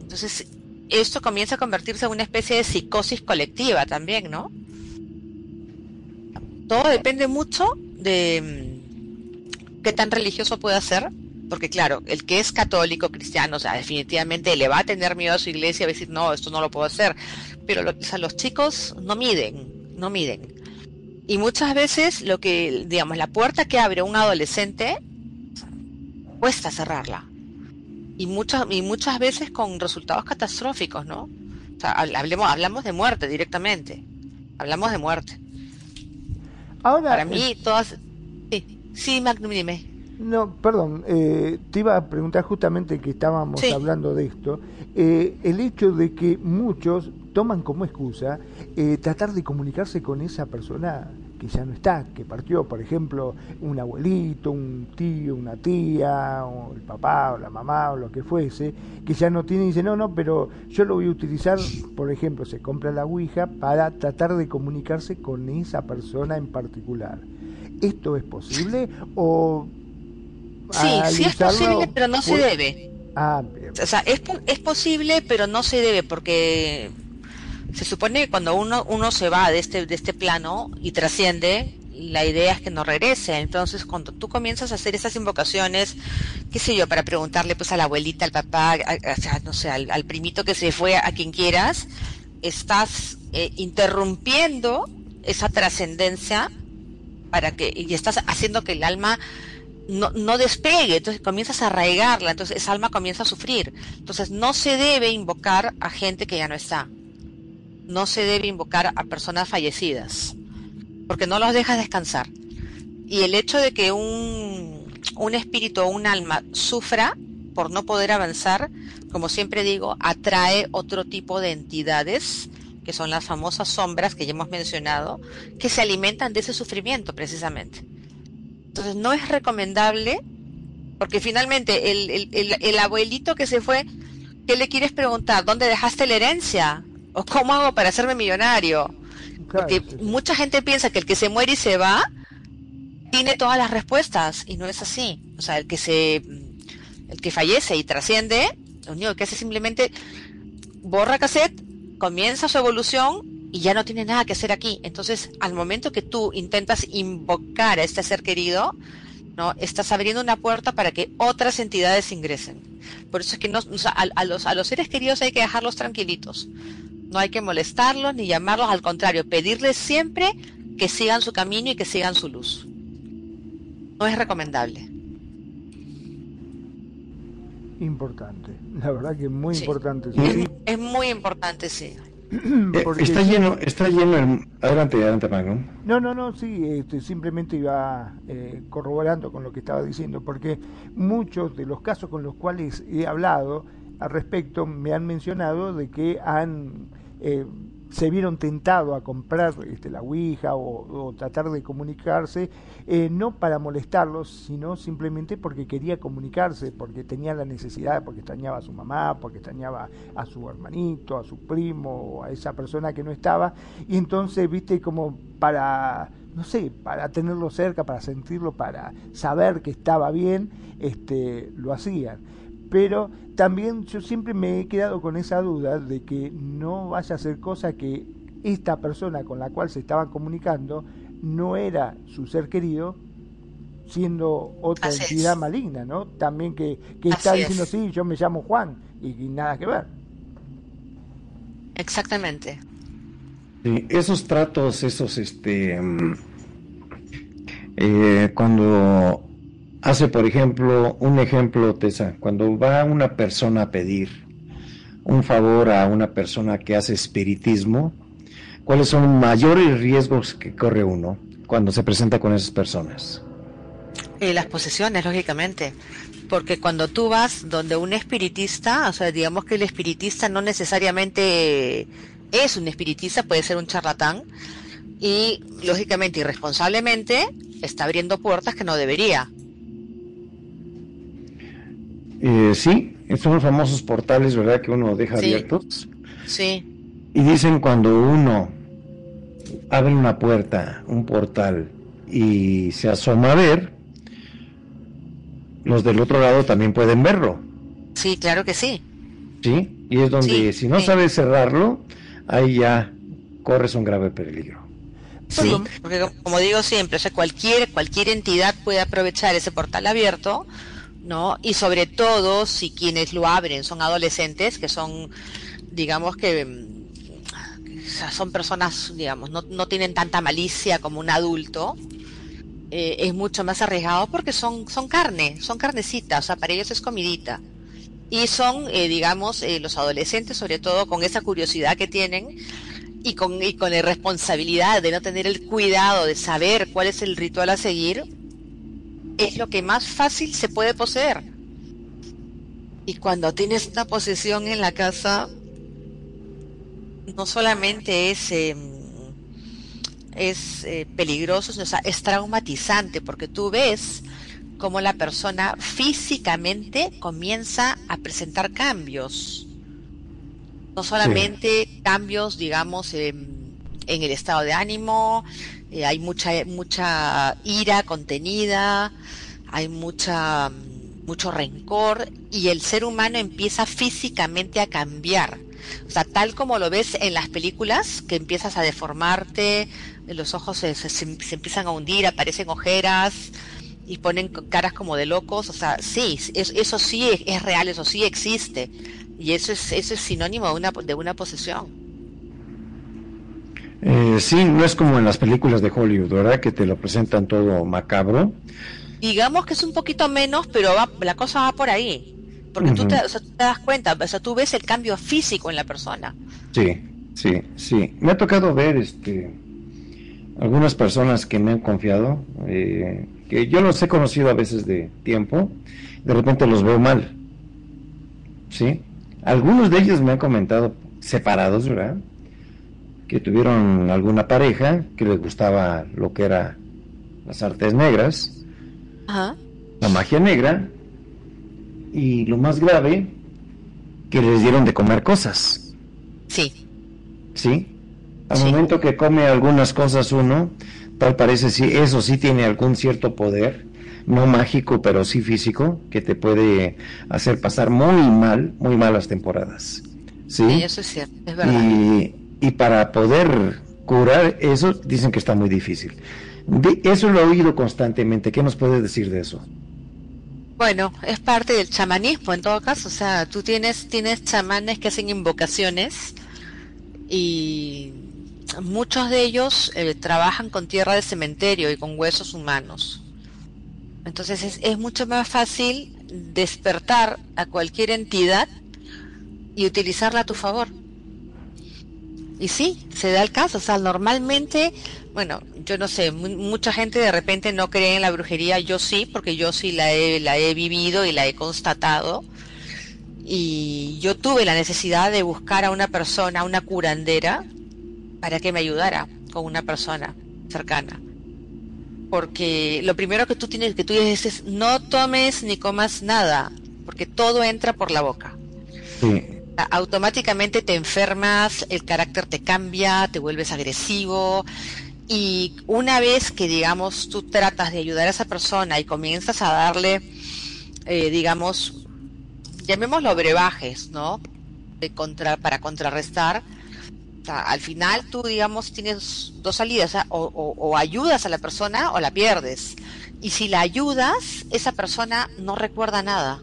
Entonces, esto comienza a convertirse en una especie de psicosis colectiva también, ¿no? Todo depende mucho de mm, qué tan religioso pueda ser, porque claro, el que es católico, cristiano, o sea, definitivamente le va a tener miedo a su iglesia va a decir, no, esto no lo puedo hacer. Pero lo- o sea, los chicos no miden, no miden. Y muchas veces lo que, digamos, la puerta que abre un adolescente, cuesta cerrarla. Y muchas, y muchas veces con resultados catastróficos, ¿no? O sea, hablemos, hablamos de muerte directamente. Hablamos de muerte. Ahora, Para mí, todas. Sí, sí Magnum, dime. No, perdón, eh, te iba a preguntar justamente que estábamos Sí. hablando de esto, eh, el hecho de que muchos toman como excusa eh, tratar de comunicarse con esa persona que ya no está, que partió, por ejemplo, un abuelito, un tío, una tía, o el papá o la mamá o lo que fuese, que ya no tiene y dice, no, no, pero yo lo voy a utilizar, por ejemplo, se compra la Ouija para tratar de comunicarse con esa persona en particular. ¿Esto es posible o Sí, sí es posible, pero no se debe. Ah, bien. O sea, es, es posible, pero no se debe, porque se supone que cuando uno, uno se va de este, de este plano y trasciende, la idea es que no regrese. Entonces, cuando tú comienzas a hacer esas invocaciones, qué sé yo, para preguntarle pues a la abuelita, al papá, a- a- no sé, al, al primito que se fue, a quien quieras, estás eh, interrumpiendo esa trascendencia para que, y estás haciendo que el alma no, no despegue, entonces comienzas a arraigarla, entonces esa alma comienza a sufrir. Entonces no se debe invocar a gente que ya no está. No se debe invocar a personas fallecidas, porque no los dejas descansar. Y el hecho de que un, un espíritu o un alma sufra por no poder avanzar, como siempre digo, atrae otro tipo de entidades, que son las famosas sombras que ya hemos mencionado, que se alimentan de ese sufrimiento precisamente. Entonces no es recomendable, porque finalmente el, el- el- el abuelito que se fue, ¿qué le quieres preguntar? ¿Dónde dejaste la herencia? ¿O cómo hago para hacerme millonario? Claro, Porque sí, sí. mucha gente piensa que el que se muere y se va tiene todas las respuestas y no es así. O sea, el que se el que fallece y trasciende, lo único que hace es simplemente borra cassette, comienza su evolución y ya no tiene nada que hacer aquí. Entonces, al momento que tú intentas invocar a este ser querido, ¿no? Estás abriendo una puerta para que otras entidades ingresen. Por eso es que no, o sea, a, a los, a los seres queridos hay que dejarlos tranquilitos. No hay que molestarlos ni llamarlos, al contrario, pedirles siempre que sigan su camino y que sigan su luz. No es recomendable. Importante, la verdad que muy Sí. importante. Sí. Es muy importante, sí. Eh, porque- Está lleno, está lleno el... Adelante, adelante, Magnum. No, no, no, sí, este, simplemente iba eh, corroborando con lo que estaba diciendo, porque muchos de los casos con los cuales he hablado al respecto me han mencionado de que han eh, se vieron tentados a comprar este, la Ouija o, o tratar de comunicarse, eh, no para molestarlos, sino simplemente porque quería comunicarse, porque tenía la necesidad, porque extrañaba a su mamá, porque extrañaba a su hermanito, a su primo, a esa persona que no estaba, y entonces, viste, como para, no sé, para tenerlo cerca, para sentirlo, para saber que estaba bien, este, lo hacían pero también yo siempre me he quedado con esa duda de que no vaya a ser cosa que esta persona con la cual se estaban comunicando no era su ser querido, siendo otra Así es. entidad maligna, ¿no? También que, que Así está diciendo, es. sí, yo me llamo Juan, y, y nada que ver. Exactamente. Sí, esos tratos, esos, este, mm, eh, cuando hace, por ejemplo, un ejemplo, Tessa, cuando va una persona a pedir un favor a una persona que hace espiritismo, ¿cuáles son mayores riesgos que corre uno cuando se presenta con esas personas? Las posesiones, lógicamente. Porque cuando tú vas donde un espiritista, o sea, digamos que el espiritista no necesariamente es un espiritista, puede ser un charlatán, y lógicamente, irresponsablemente, está abriendo puertas que no debería. Eh, sí, son los famosos portales, ¿verdad? Que uno deja Sí. abiertos. Sí, Y dicen cuando uno abre una puerta, un portal, y se asoma a ver, los del otro lado también pueden verlo, sí, claro que sí. ¿sí? Y es donde Sí, si no sí. sabes cerrarlo, ahí ya corres un grave peligro. Sí, Bueno. porque como- como digo siempre, o sea, cualquier, cualquier entidad puede aprovechar ese portal abierto, ¿no? Y sobre todo si quienes lo abren son adolescentes, que son, digamos que, mm, son personas, digamos, no, no tienen tanta malicia como un adulto, eh, es mucho más arriesgado porque son, son carne, son carnecitas, o sea, para ellos es comidita. Y son, eh, digamos, eh, los adolescentes, sobre todo con esa curiosidad que tienen y con, y con la responsabilidad de no tener el cuidado de saber cuál es el ritual a seguir, es lo que más fácil se puede poseer. Y cuando tienes una posesión en la casa, no solamente es, eh, es eh, peligroso, sino, o sea, es traumatizante, porque tú ves cómo la persona físicamente comienza a presentar cambios. No solamente cambios, digamos, en, en el estado de ánimo, eh, hay mucha, mucha ira contenida, hay mucha, mucho rencor y el ser humano empieza físicamente a cambiar. O sea, tal como lo ves en las películas, que empiezas a deformarte, los ojos se, se- se empiezan a hundir, aparecen ojeras y ponen caras como de locos. O sea, sí, es- eso sí es, real, eso sí existe. Y eso es, eso es sinónimo de una posesión. Eh, sí, no es como en las películas de Hollywood, ¿verdad? Que te lo presentan todo macabro. Digamos que es un poquito menos, pero va- la cosa va por ahí. Porque tú, Ujú. te, o sea, tú te das cuenta, o sea, tú ves el cambio físico en la persona. Sí, sí, sí. Me ha tocado ver este algunas personas que me han confiado, eh, que yo los he conocido a veces de tiempo, de repente los veo mal. ¿Sí? Algunos de ellos me han comentado separados, ¿verdad? Que tuvieron alguna pareja que les gustaba lo que era las artes negras, Ajá. la magia negra, y lo más grave, que les dieron de comer cosas. Sí, ¿sí? Al Sí. momento que come algunas cosas uno, tal parece sí, eso sí tiene algún cierto poder, no mágico, pero sí físico, que te puede hacer pasar muy mal, muy malas temporadas, ¿sí? sí, eso es cierto, es verdad. Y, y para poder curar eso, dicen que está muy difícil. Eso lo he oído constantemente. ¿Qué nos puedes decir de eso? Bueno, es parte del chamanismo en todo caso, o sea, tú tienes, tienes chamanes que hacen invocaciones y muchos de ellos eh, trabajan con tierra de cementerio y con huesos humanos. Entonces es, es mucho más fácil despertar a cualquier entidad y utilizarla a tu favor. Y sí, se da el caso, o sea, normalmente, bueno, yo no sé, mu- mucha gente de repente no cree en la brujería, yo sí, porque yo sí la he, la he vivido y la he constatado. Y yo tuve la necesidad de buscar a una persona, una curandera, para que me ayudara con una persona cercana. Porque lo primero que tú tienes que tú dices es no tomes ni comas nada, porque todo entra por la boca Sí, automáticamente te enfermas, el carácter te cambia, te vuelves agresivo y una vez que digamos tú tratas de ayudar a esa persona y comienzas a darle, eh, digamos, llamémoslo brebajes, ¿no? De contra, para contrarrestar, al final tú digamos tienes dos salidas, o ayudas a la persona o la pierdes. Y si la ayudas, esa persona no recuerda nada.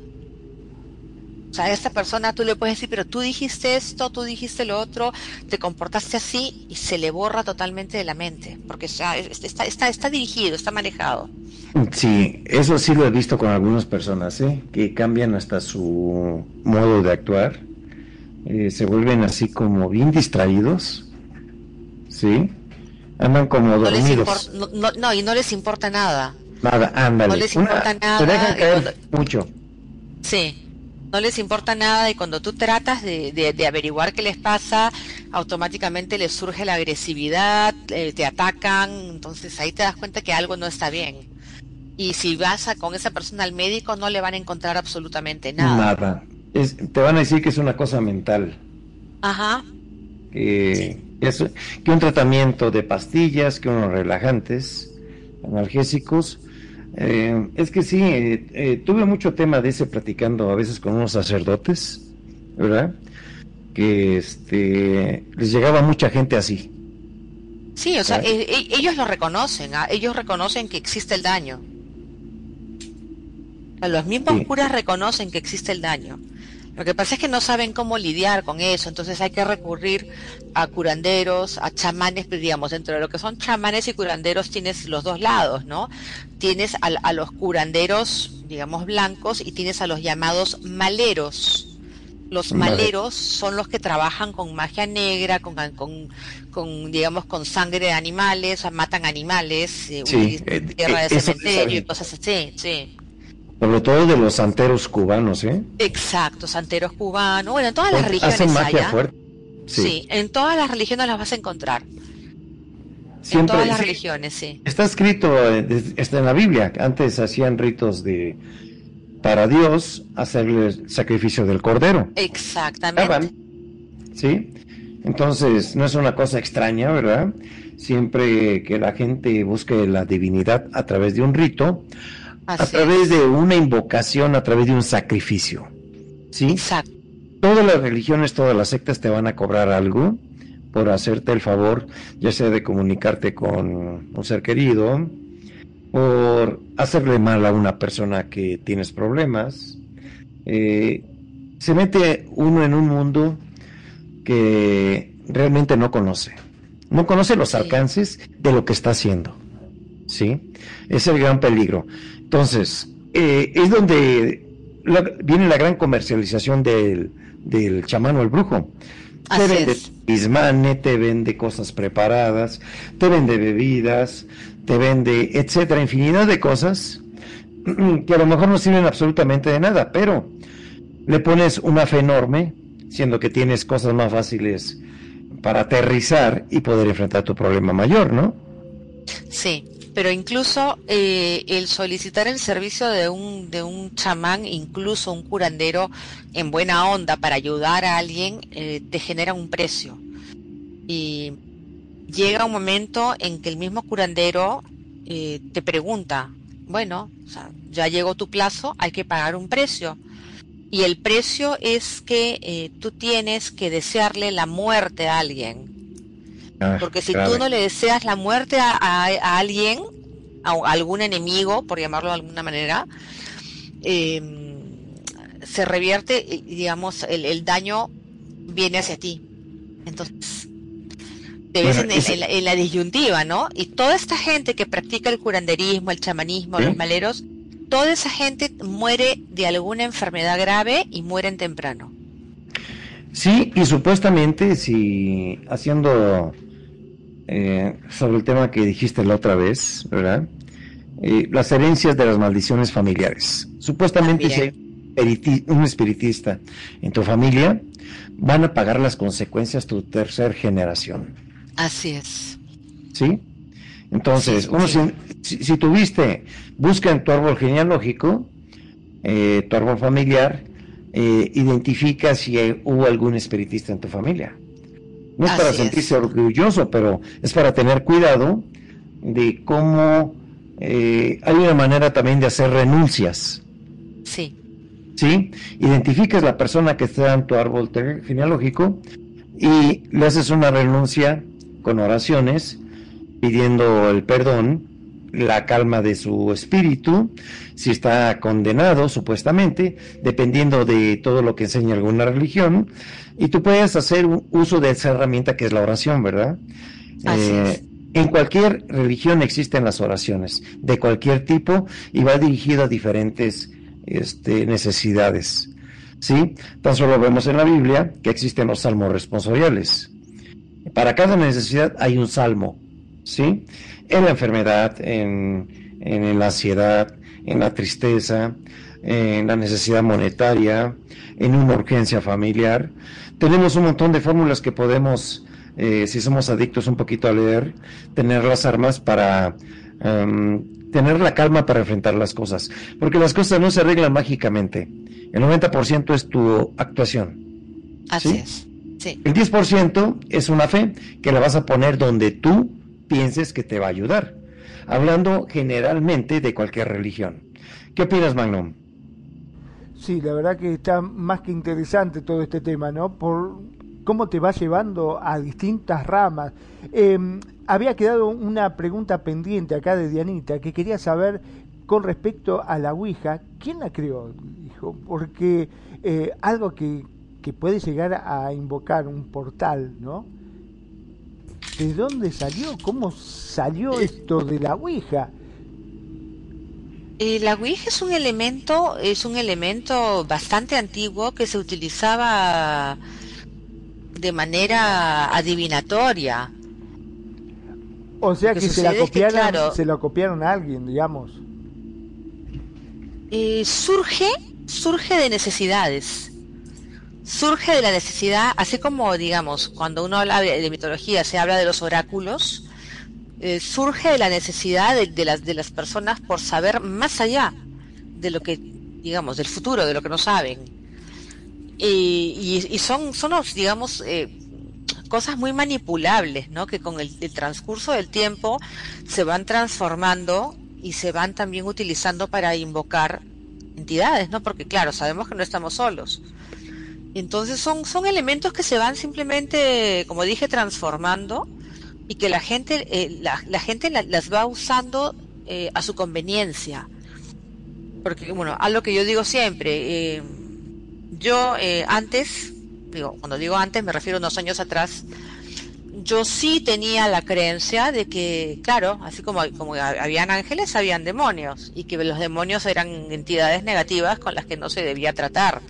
O sea, a esta persona tú le puedes decir, pero tú dijiste esto, tú dijiste lo otro, te comportaste así y se le borra totalmente de la mente, porque ya es- está, está, está dirigido, está manejado. sí, eso sí lo he visto con algunas personas, ¿eh? Que cambian hasta su modo de actuar. Eh, se vuelven así como bien distraídos, ¿sí? Andan como dormidos. no, no- no, y no les importa nada. Nada, ándale. no les Una- importa nada, Se dejan caer cuando- mucho. Sí, no les importa nada y cuando tú tratas de, de- de averiguar qué les pasa, automáticamente les surge la agresividad, eh, te atacan, entonces ahí te das cuenta que algo no está bien. Y si vas a- con esa persona al médico no le van a encontrar absolutamente nada. Nada. Es- te van a decir que es una cosa mental. Ajá, que un tratamiento de pastillas, que unos relajantes, analgésicos. Eh, es que sí, eh, eh, tuve mucho tema de ese platicando a veces con unos sacerdotes, ¿verdad? Que este, les llegaba mucha gente así. sí, o sea, Ah. e- e- ellos lo reconocen, ¿ah? ellos reconocen que existe el daño. Los mismos Sí. curas reconocen que existe el daño. Lo que pasa es que no saben cómo lidiar con eso, entonces hay que recurrir a curanderos, a chamanes, pues, digamos, dentro de lo que son chamanes y curanderos tienes los dos lados, ¿no? Tienes a, a los curanderos, digamos, blancos y tienes a los llamados maleros. Los maleros son los que trabajan con magia negra, con, con, con, digamos, con sangre de animales, o sea, matan animales, eh, Sí, eh, tierra de eh, sí cementerio y cosas así, sí. Sobre todo de los santeros cubanos, ¿eh? Exacto, santeros cubanos, bueno, en todas las religiones Hacen magia ¿ah? fuerte. Sí. Sí. en todas las religiones las vas a encontrar. en Siempre todas las sí, religiones, sí. Está escrito, eh, está en la Biblia. Antes hacían ritos de para Dios hacerle el sacrificio del cordero. Exactamente. ¿Sí? Entonces, no es una cosa extraña, ¿verdad? Siempre que la gente busque la divinidad a través de un rito, a través de una invocación, a través de un sacrificio. ¿Sí? Exacto. Todas las religiones, todas las sectas te van a cobrar algo por hacerte el favor, ya sea de comunicarte con un ser querido, por hacerle mal a una persona que tienes problemas. Eh, se mete uno en un mundo que realmente no conoce. No conoce los Sí. alcances de lo que está haciendo. ¿Sí? Es el gran peligro. Entonces, eh, es donde la- viene la gran comercialización del, del chamán o el brujo. Te vende ismane, te vende cosas preparadas, te vende bebidas, te vende, etcétera, infinidad de cosas que a lo mejor no sirven absolutamente de nada, pero le pones una fe enorme, siendo que tienes cosas más fáciles para aterrizar y poder enfrentar tu problema mayor, ¿no? Sí, pero incluso eh, el solicitar el servicio de un, de un chamán, incluso un curandero en buena onda para ayudar a alguien, eh, te genera un precio. Y llega un momento en que el mismo curandero eh, te pregunta, bueno, ya llegó tu plazo, hay que pagar un precio. Y el precio es que eh, tú tienes que desearle la muerte a alguien. Ah, Porque si grave. tú no le deseas la muerte a, a- a alguien, a, a algún enemigo, por llamarlo de alguna manera, eh, se revierte, digamos, el, el daño viene hacia ti. Entonces, te ves Bueno, en, la, en la disyuntiva, ¿no? Y toda esta gente que practica el curanderismo, el chamanismo, los maleros, toda esa gente muere de alguna enfermedad grave y mueren temprano. Sí, y supuestamente, si haciendo eh, sobre el tema que dijiste la otra vez, ¿verdad? Eh, las herencias de las maldiciones familiares. Supuestamente, si También. hay un espiritista en tu familia, van a pagar las consecuencias tu tercer generación. Así es. ¿Sí? Entonces, Sí, uno sí. si, si- si tuviste, busca en tu árbol genealógico, eh, tu árbol familiar, eh, identifica si hay- hubo algún espiritista en tu familia. No es para sentirse orgulloso, pero es para tener cuidado de cómo eh, hay una manera también de hacer renuncias. Sí. ¿sí? Identificas la persona que está en tu árbol genealógico y le haces una renuncia con oraciones, pidiendo el perdón, la calma de su espíritu, si está condenado supuestamente, dependiendo de todo lo que enseña alguna religión, y tú puedes hacer uso de esa herramienta que es la oración, ¿verdad? Así Eh, es. en cualquier religión existen las oraciones, de cualquier tipo, y va dirigido a diferentes este, necesidades. ¿Sí? Tan solo vemos en la Biblia que existen los salmos responsoriales. Para cada necesidad hay un salmo. ¿Sí? En la enfermedad, en, en la ansiedad, en la tristeza, en la necesidad monetaria, en una urgencia familiar. Tenemos un montón de fórmulas que podemos eh, si somos adictos un poquito a leer, tener las armas para em, tener la calma para enfrentar las cosas. Porque las cosas no se arreglan mágicamente. El 90% es tu actuación. Así ¿Sí? es. Sí. El 10% es una fe que la vas a poner donde tú pienses que te va a ayudar. Hablando generalmente de cualquier religión. ¿Qué opinas, Magnum? Sí, la verdad que está más que interesante todo este tema, ¿no? Por cómo te va llevando a distintas ramas. Eh, había quedado una pregunta pendiente acá de Dianita, que quería saber con respecto a la Ouija, ¿quién la creó? Dijo, porque eh, algo que, que puede llegar a invocar un portal, ¿no? ¿De dónde salió? ¿Cómo salió esto de la Ouija? Eh, la Ouija es un elemento, es un elemento bastante antiguo que se utilizaba de manera adivinatoria. O sea Lo que, que se la sucede es que, copiaron, claro- se la copiaron a alguien, digamos. Eh, surge, surge de necesidades. Surge de la necesidad, así como, digamos, cuando uno habla de, mitología, se habla de los oráculos, eh, surge de la necesidad de, las, de las personas por saber más allá de lo que, digamos, del futuro, de lo que no saben. Y, y- son, son, digamos, eh, cosas muy manipulables, ¿no? Que con el, el transcurso del tiempo se van transformando y se van también utilizando para invocar entidades, ¿no? Porque claro, sabemos que no estamos solos. Entonces son, son elementos que se van simplemente, como dije, transformando y que la gente, eh, la, gente la- las va usando eh, a su conveniencia. Porque, bueno, algo que yo digo siempre, eh, yo eh, antes, digo, cuando digo antes me refiero a unos años atrás, yo sí tenía la creencia de que, claro, así como, como habían ángeles, habían demonios, y que los demonios eran entidades negativas con las que no se debía tratar.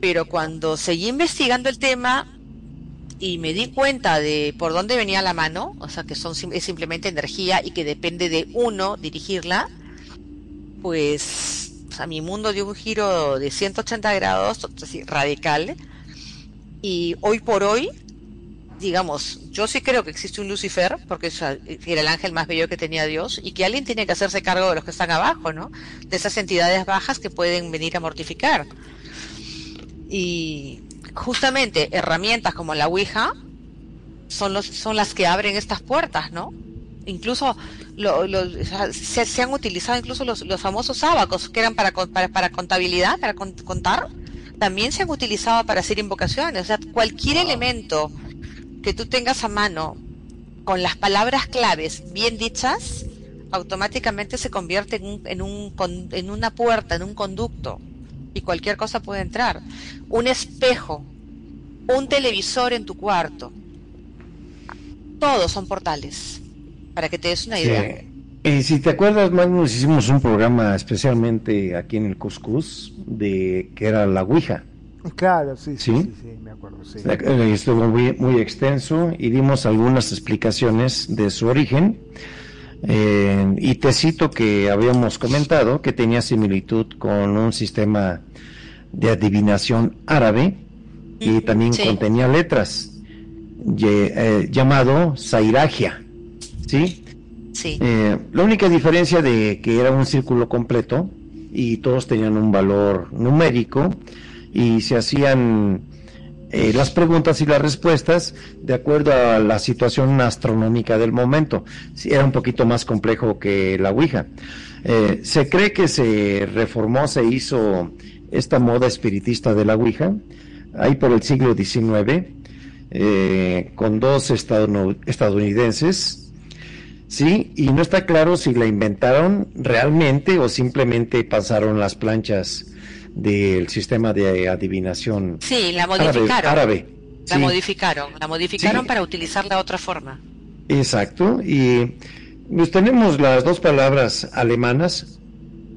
Pero cuando seguí investigando el tema y me di cuenta de por dónde venía la mano, o sea que son es simplemente energía y que depende de uno dirigirla, pues o sea, mi mundo dio un giro de 180 grados, radical. Y hoy por hoy, digamos, yo sí creo que existe un Lucifer, porque era el ángel más bello que tenía Dios, y que alguien tiene que hacerse cargo de los que están abajo, ¿no? De esas entidades bajas que pueden venir a mortificar. Y justamente herramientas como la Ouija son, los, son las que abren estas puertas, ¿no? Incluso lo- se, se han utilizado incluso los, los famosos ábacos que eran para, para, para contabilidad, para con- contar, también se han utilizado para hacer invocaciones. O sea, cualquier elemento que tú tengas a mano con las palabras claves bien dichas, automáticamente se convierte en, un, en, un, en una puerta, en un conducto, y cualquier cosa puede entrar. Un espejo, un televisor en tu cuarto, todos son portales, para que te des una idea. Sí. Y si te acuerdas, Magnus, hicimos un programa especialmente aquí en el Cuscus de que era la Ouija. Claro, sí, sí, ¿Sí? sí, sí, me acuerdo, sí. Eh, Estuvo muy, muy extenso y dimos algunas explicaciones de su origen. Eh, y te cito que habíamos comentado que tenía similitud con un sistema de adivinación árabe y también sí. contenía letras ye- eh, llamado Zairagia. ¿Sí? Sí, Eh, la única diferencia de que era un círculo completo y todos tenían un valor numérico y se hacían eh, las preguntas y las respuestas de acuerdo a la situación astronómica del momento. Sí, era un poquito más complejo que la Ouija. Eh, se cree que se reformó, se hizo esta moda espiritista de la Ouija ahí por el siglo XIX eh, con dos estadoun- estadounidenses Sí, y no está claro si la inventaron realmente o simplemente pasaron las planchas del sistema de adivinación sí, la árabe. modificaron. árabe. La Sí, modificaron, la modificaron Sí. para utilizarla de otra forma. Exacto, y pues tenemos las dos palabras alemanas,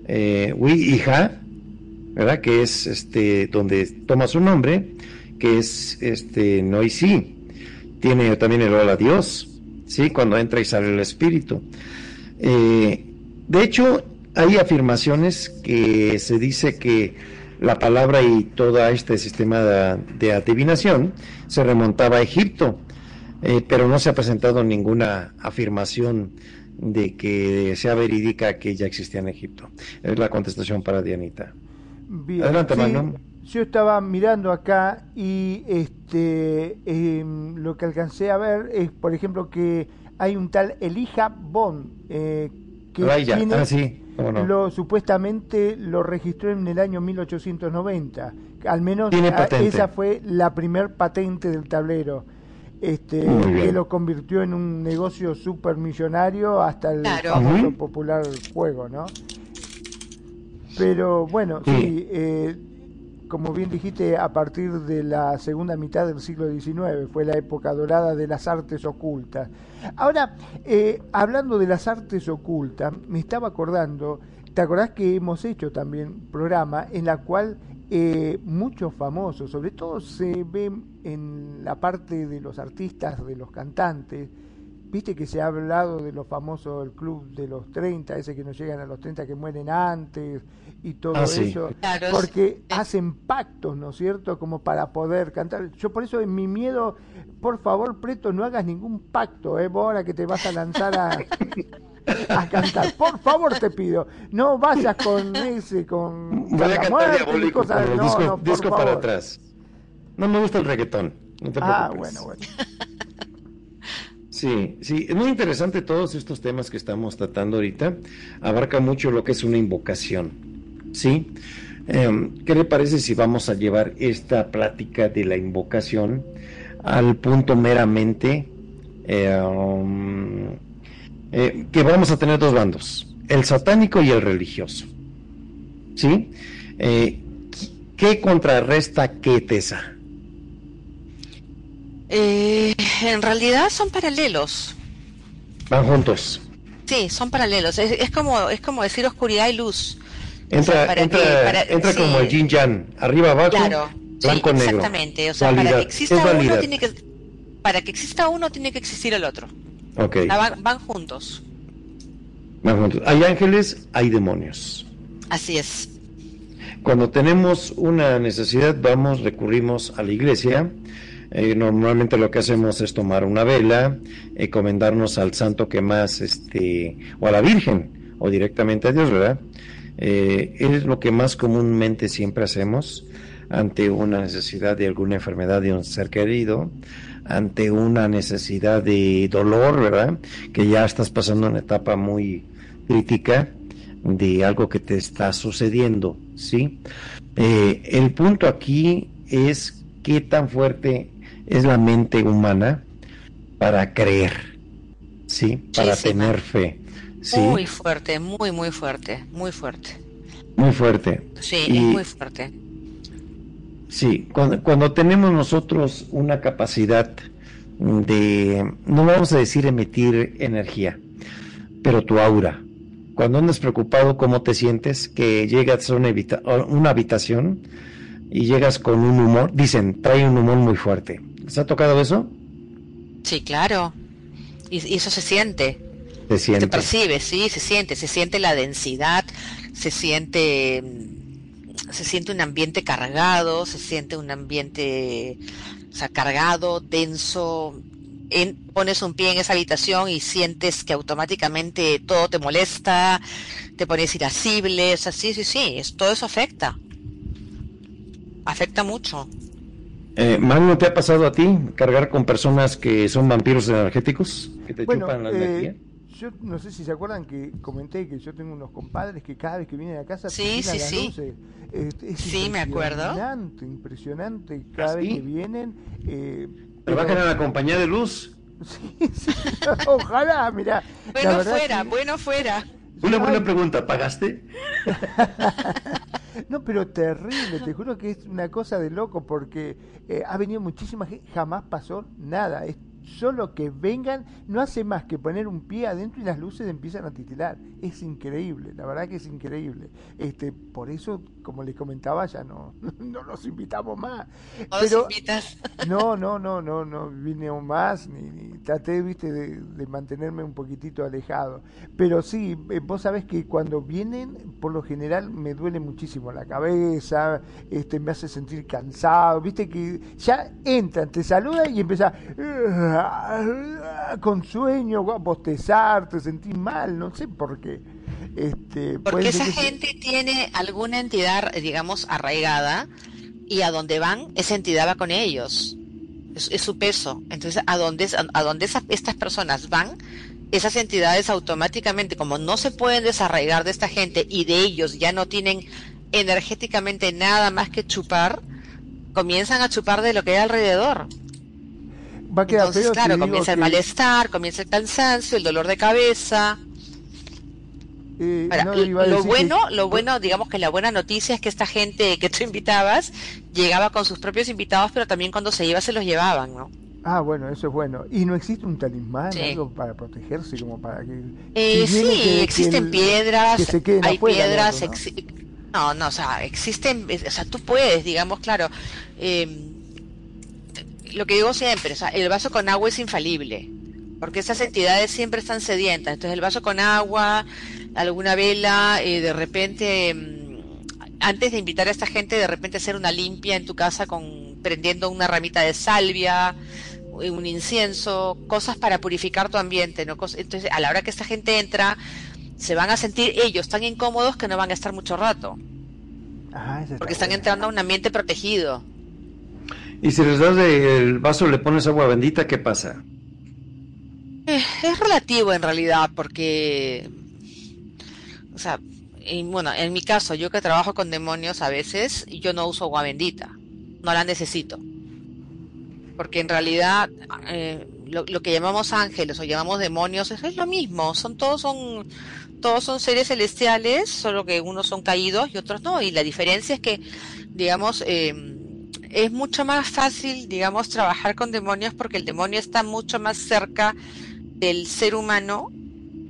eh, Wi y Ha, ¿verdad? Que es este donde toma su nombre, que es este no y sí. Tiene también el hola Dios, ¿sí? Cuando entra y sale el espíritu. Eh, de hecho, hay afirmaciones que se dice que la palabra y todo este sistema de, adivinación se remontaba a Egipto, eh, pero no se ha presentado ninguna afirmación de que sea verídica que ya existía en Egipto. Es la contestación para Dianita. Bien, Adelante, sí. Yo estaba mirando acá y este em, lo que alcancé a ver es, por ejemplo, que hay un tal Elijah Bond eh, que Raya, tiene- ah, sí, no. lo supuestamente lo registró en el año 1890. Al menos a- esa fue la primer patente del tablero. Este, que lo convirtió en un negocio supermillonario hasta el Claro. famoso popular juego, ¿no? Pero bueno, sí, eh, como bien dijiste, a partir de la segunda mitad del siglo XIX fue la época dorada de las artes ocultas. Ahora, eh, hablando de las artes ocultas, me estaba acordando, ¿te acordás que hemos hecho también programa en la cual eh, muchos famosos, sobre todo se ven en la parte de los artistas, de los cantantes, Viste que se ha hablado de los famosos del club de los 30, ese que no llegan a los 30 que mueren antes y todo Ah, sí. eso, Claro, porque es- hacen pactos, ¿no es cierto? Como para poder cantar. Yo por eso en mi miedo, por favor, Preto, no hagas ningún pacto, ¿eh? Vos ahora que te vas a lanzar a, a cantar. Por favor, te pido, no vayas con ese, con, Voy a la cantar muerte y diabólico cosas. el No, disco, no, por disco para favor. atrás. No me gusta el reggaetón. No te Ah, preocupes. bueno, bueno. Sí, sí, es muy interesante todos estos temas que estamos tratando ahorita. Abarca mucho lo que es una invocación. ¿Sí? Em, ¿Qué le parece si vamos a llevar esta plática de la invocación al punto meramente um, eh, que vamos a tener dos bandos, el satánico y el religioso? ¿Sí? Eh, ¿Qué contrarresta qué, Tesa? Eh, en realidad son paralelos. Van juntos. Sí, son paralelos. Es, es como es como decir oscuridad y luz. Entra, O sea, para entra, que- para- entra sí. como el yin yang, arriba abajo, Claro, sí, blanco negro. exactamente. O sea, para que exista Es uno tiene que para que exista uno tiene que existir el otro. Ok, O sea, van, van juntos. van juntos. Hay ángeles, hay demonios. Así es. Cuando tenemos una necesidad, vamos, recurrimos a la iglesia. Eh, normalmente lo que hacemos es tomar una vela, encomendarnos al santo que más, este, o a la Virgen, o directamente a Dios, ¿verdad? Eh, es lo que más comúnmente siempre hacemos ante una necesidad de alguna enfermedad de un ser querido, ante una necesidad de dolor, ¿verdad? Que ya estás pasando una etapa muy crítica de algo que te está sucediendo, ¿sí? Eh, el punto aquí es qué tan fuerte es la mente humana para creer, ¿sí? Para tener fe, ¿sí? Muy fuerte, muy muy fuerte, muy fuerte. Muy fuerte. Sí, Y- es muy fuerte. Sí, cuando, cuando tenemos nosotros una capacidad de, no vamos a decir emitir energía, pero tu aura. Cuando andas preocupado, ¿cómo te sientes? Que llegas a una, habita- a una habitación y llegas con un humor, dicen, trae un humor muy fuerte. ¿Les ha tocado eso? Sí, claro. Y, y eso se siente. Te Se sientes. percibe, sí, se siente, se siente la densidad, se siente mm, se siente un ambiente cargado, se siente un ambiente o sea, cargado, denso. En- pones un pie en esa habitación y sientes que automáticamente todo te molesta, te pones irascible, o sea, sí, sí, sí, es- todo eso afecta. Afecta mucho. Eh, Magno, ¿te ha pasado a ti cargar con personas que son vampiros energéticos? Que te Bueno, chupan la eh, energía. yo no sé si se acuerdan que comenté que yo tengo unos compadres que cada vez que vienen a casa Sí, sí, las sí. luces. Es, es Sí, me acuerdo. Impresionante, impresionante. Cada ¿Ah, vez que vienen. Eh, ¿Trabajan pero- en la compañía de luz? Sí, sí, ojalá, mira. Bueno fuera, bueno fuera. Una buena pregunta, ¿pagaste? No, pero terrible, te juro que es una cosa de loco porque eh, ha venido muchísima gente, jamás pasó nada, es solo que vengan, no hace más que poner un pie adentro y las luces empiezan a titilar, es increíble, la verdad que es increíble. Este, por eso, como les comentaba, ya no, no los invitamos más. Pero invitas. no, no, no, no, no vine aún más, ni, ni traté, viste, de, de mantenerme un poquitito alejado. Pero sí, eh, vos sabés que cuando vienen, por lo general me duele muchísimo la cabeza, este, me hace sentir cansado, viste que ya entran, te saludan y empieza con sueño, bostezar, te sentís mal, no sé por qué. Este, Porque esa que gente tiene alguna entidad, digamos, arraigada y a donde van, esa entidad va con ellos. Es, es su peso. Entonces, a donde, a donde estas personas van, esas entidades automáticamente, como no se pueden desarraigar de esta gente y de ellos ya no tienen energéticamente nada más que chupar, comienzan a chupar de lo que hay alrededor. va a quedar Entonces, feo claro, comienza el que- malestar, comienza el cansancio, el dolor de cabeza. Eh, Ahora, no lo bueno, que- lo bueno, digamos que la buena noticia es que esta gente que tú invitabas llegaba con sus propios invitados, pero también cuando se iba se los llevaban, ¿no? Ah, bueno, eso es bueno. ¿Y no existe un talismán, Sí. algo para protegerse, como para que... Eh, sí, que- que existen el- piedras, que hay afuera piedras, ¿no? no, o sea, existen, o sea, tú puedes, digamos, claro, eh, lo que digo siempre, o sea, el vaso con agua es infalible, porque esas entidades siempre están sedientas, entonces el vaso con agua, alguna vela, eh, de repente, mm, antes de invitar a esta gente, de repente hacer una limpia en tu casa con prendiendo una ramita de salvia, un incienso, cosas para purificar tu ambiente, ¿no? Entonces, a la hora que esta gente entra, se van a sentir ellos tan incómodos que no van a estar mucho rato, Ah, esa está porque están entrando a un ambiente protegido. Y si les das de- el vaso, le pones agua bendita, ¿qué pasa? Eh, es relativo en realidad, porque, o sea, y bueno, en mi caso, yo que trabajo con demonios a veces, yo no uso agua bendita, no la necesito. Porque en realidad eh, lo, lo que llamamos ángeles o llamamos demonios es, es lo mismo, son todos son todos son seres celestiales, solo que unos son caídos y otros no. Y la diferencia es que, digamos, eh, es mucho más fácil, digamos, trabajar con demonios porque el demonio está mucho más cerca del ser humano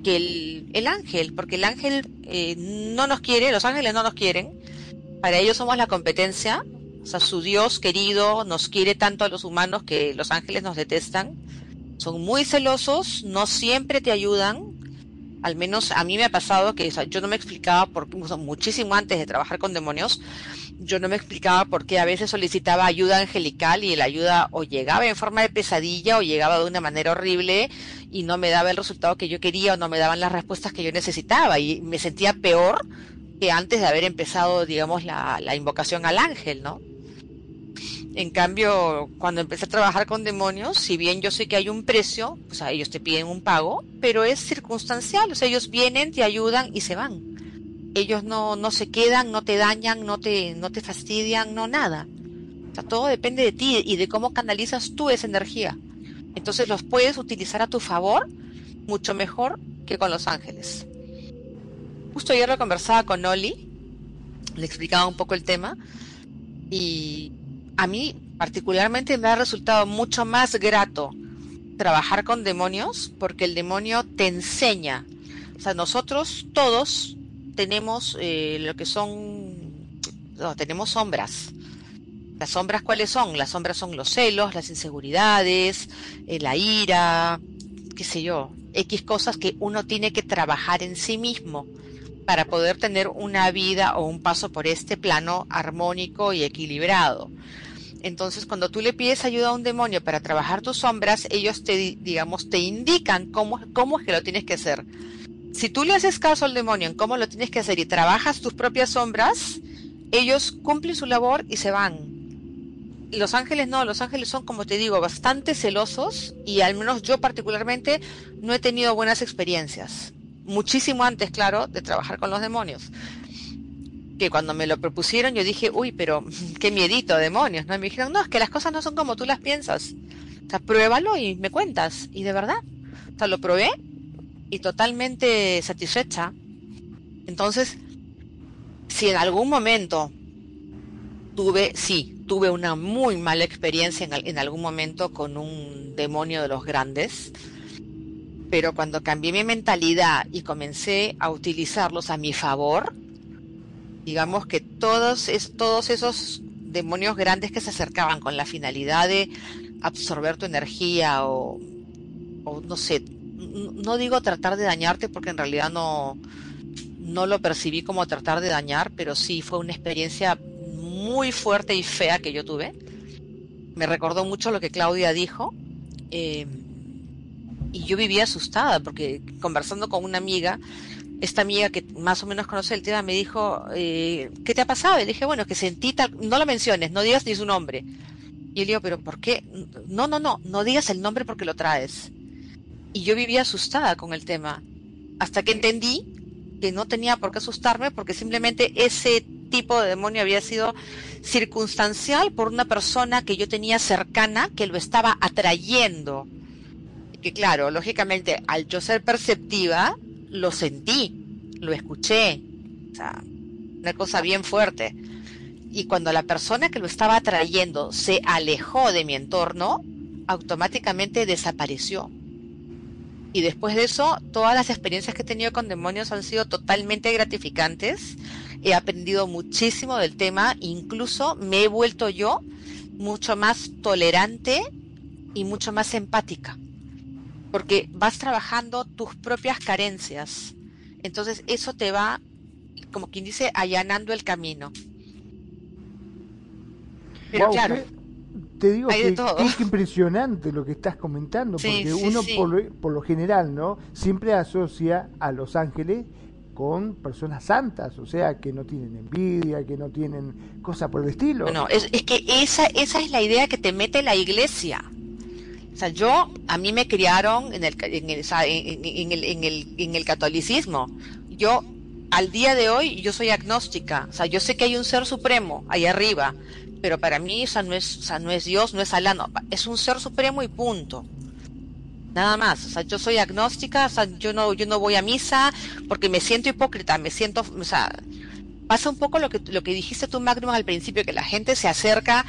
que el, el ángel, porque el ángel eh, no nos quiere, los ángeles no nos quieren, para ellos somos la competencia, o sea, su Dios querido nos quiere tanto a los humanos que los ángeles nos detestan, son muy celosos, no siempre te ayudan, al menos a mí me ha pasado que yo no me explicaba por muchísimo antes de trabajar con demonios, yo no me explicaba por qué a veces solicitaba ayuda angelical y la ayuda o llegaba en forma de pesadilla o llegaba de una manera horrible y no me daba el resultado que yo quería o no me daban las respuestas que yo necesitaba y me sentía peor que antes de haber empezado, digamos, la, la invocación al ángel, ¿no? En cambio, cuando empecé a trabajar con demonios, si bien yo sé que hay un precio, o ellos te piden un pago, pero es circunstancial, o sea, ellos vienen, te ayudan y se van. Ellos no, no se quedan, no te dañan, no te, no te fastidian, no nada. O sea, todo depende de ti y de cómo canalizas tú esa energía. Entonces los puedes utilizar a tu favor mucho mejor que con los ángeles. Justo ayer lo conversaba con Oli, le explicaba un poco el tema y a mí particularmente me ha resultado mucho más grato trabajar con demonios porque el demonio te enseña. O sea, nosotros todos tenemos eh, lo que son, no, tenemos sombras. ¿Las sombras cuáles son? Las sombras son los celos, las inseguridades, eh, la ira, qué sé yo, X cosas que uno tiene que trabajar en sí mismo para poder tener una vida o un paso por este plano armónico y equilibrado. Entonces, cuando tú le pides ayuda a un demonio para trabajar tus sombras, ellos te, di- digamos, te indican cómo, cómo es que lo tienes que hacer. Si tú le haces caso al demonio en cómo lo tienes que hacer y trabajas tus propias sombras, ellos cumplen su labor y se van. Los ángeles no, los ángeles son, como te digo, bastante celosos y al menos yo particularmente no he tenido buenas experiencias. Muchísimo antes, claro, de trabajar con los demonios. Que cuando me lo propusieron yo dije, uy, pero qué miedito, demonios, ¿no? Me dijeron, no, es que las cosas no son como tú las piensas. O sea, pruébalo y me cuentas. Y de verdad, o sea, lo probé y totalmente satisfecha. Entonces, si en algún momento tuve, sí, tuve una muy mala experiencia en algún momento con un demonio de los grandes, pero cuando cambié mi mentalidad y comencé a utilizarlos a mi favor, digamos que todos, es, todos esos demonios grandes que se acercaban con la finalidad de absorber tu energía o, o no sé, no digo tratar de dañarte porque en realidad no, no lo percibí como tratar de dañar, pero sí fue una experiencia muy fuerte y fea que yo tuve. Me recordó mucho lo que Claudia dijo. eh, y yo vivía asustada porque conversando con una amiga, esta amiga que más o menos conoce el tema me dijo, eh, ¿qué te ha pasado? Y le dije, bueno, que sentí tal, no lo menciones, no digas ni su nombre. Y le digo, pero ¿por qué? No, no, no, no digas el nombre porque lo traes. Y yo vivía asustada con el tema, hasta que entendí que no tenía por qué asustarme porque simplemente ese tipo de demonio había sido circunstancial por una persona que yo tenía cercana que lo estaba atrayendo. Que claro, lógicamente, al yo ser perceptiva, lo sentí. lo escuché, o sea, una cosa bien fuerte. Y cuando la persona que lo estaba trayendo se alejó de mi entorno, automáticamente desapareció. Y después de eso, todas las experiencias que he tenido con demonios han sido totalmente gratificantes. He aprendido muchísimo del tema, incluso me he vuelto yo mucho más tolerante y mucho más empática. Porque vas trabajando tus propias carencias. Entonces eso te va, como quien dice, allanando el camino. Pero claro, qué- te digo que, es impresionante lo que estás comentando, Sí, porque sí, uno sí. Por, lo, por lo general, ¿no? Siempre asocia a los ángeles con personas santas, o sea, que no tienen envidia, que no tienen cosa por el estilo. Bueno, es, es que esa, esa es la idea que te mete la iglesia. O sea, yo, a mí me criaron en el, en el, en- el, en el, en el catolicismo. Yo, al día de hoy, yo soy agnóstica. O sea, yo sé que hay un ser supremo ahí arriba, pero para mí, o sea, no es, o sea, no es Dios, no es Alá, no, es un ser supremo y punto. Nada más, o sea, yo soy agnóstica, o sea, yo no, yo no voy a misa porque me siento hipócrita, me siento, o sea, pasa un poco lo que, lo que dijiste tú, Magnus, al principio, que la gente se acerca,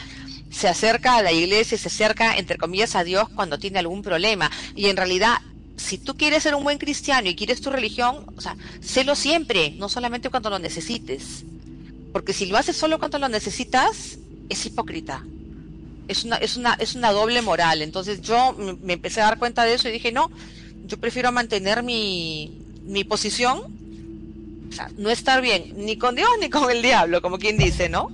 se acerca a la iglesia, se acerca, entre comillas, a Dios cuando tiene algún problema. Y en realidad, si tú quieres ser un buen cristiano y quieres tu religión, o sea, sélo siempre, no solamente cuando lo necesites. Porque si lo haces solo cuando lo necesitas, es hipócrita. Es una, es una, es una doble moral. Entonces yo me- me empecé a dar cuenta de eso y dije, no, yo prefiero mantener mi, mi posición o sea, no estar bien ni con Dios ni con el diablo, como quien dice, ¿no?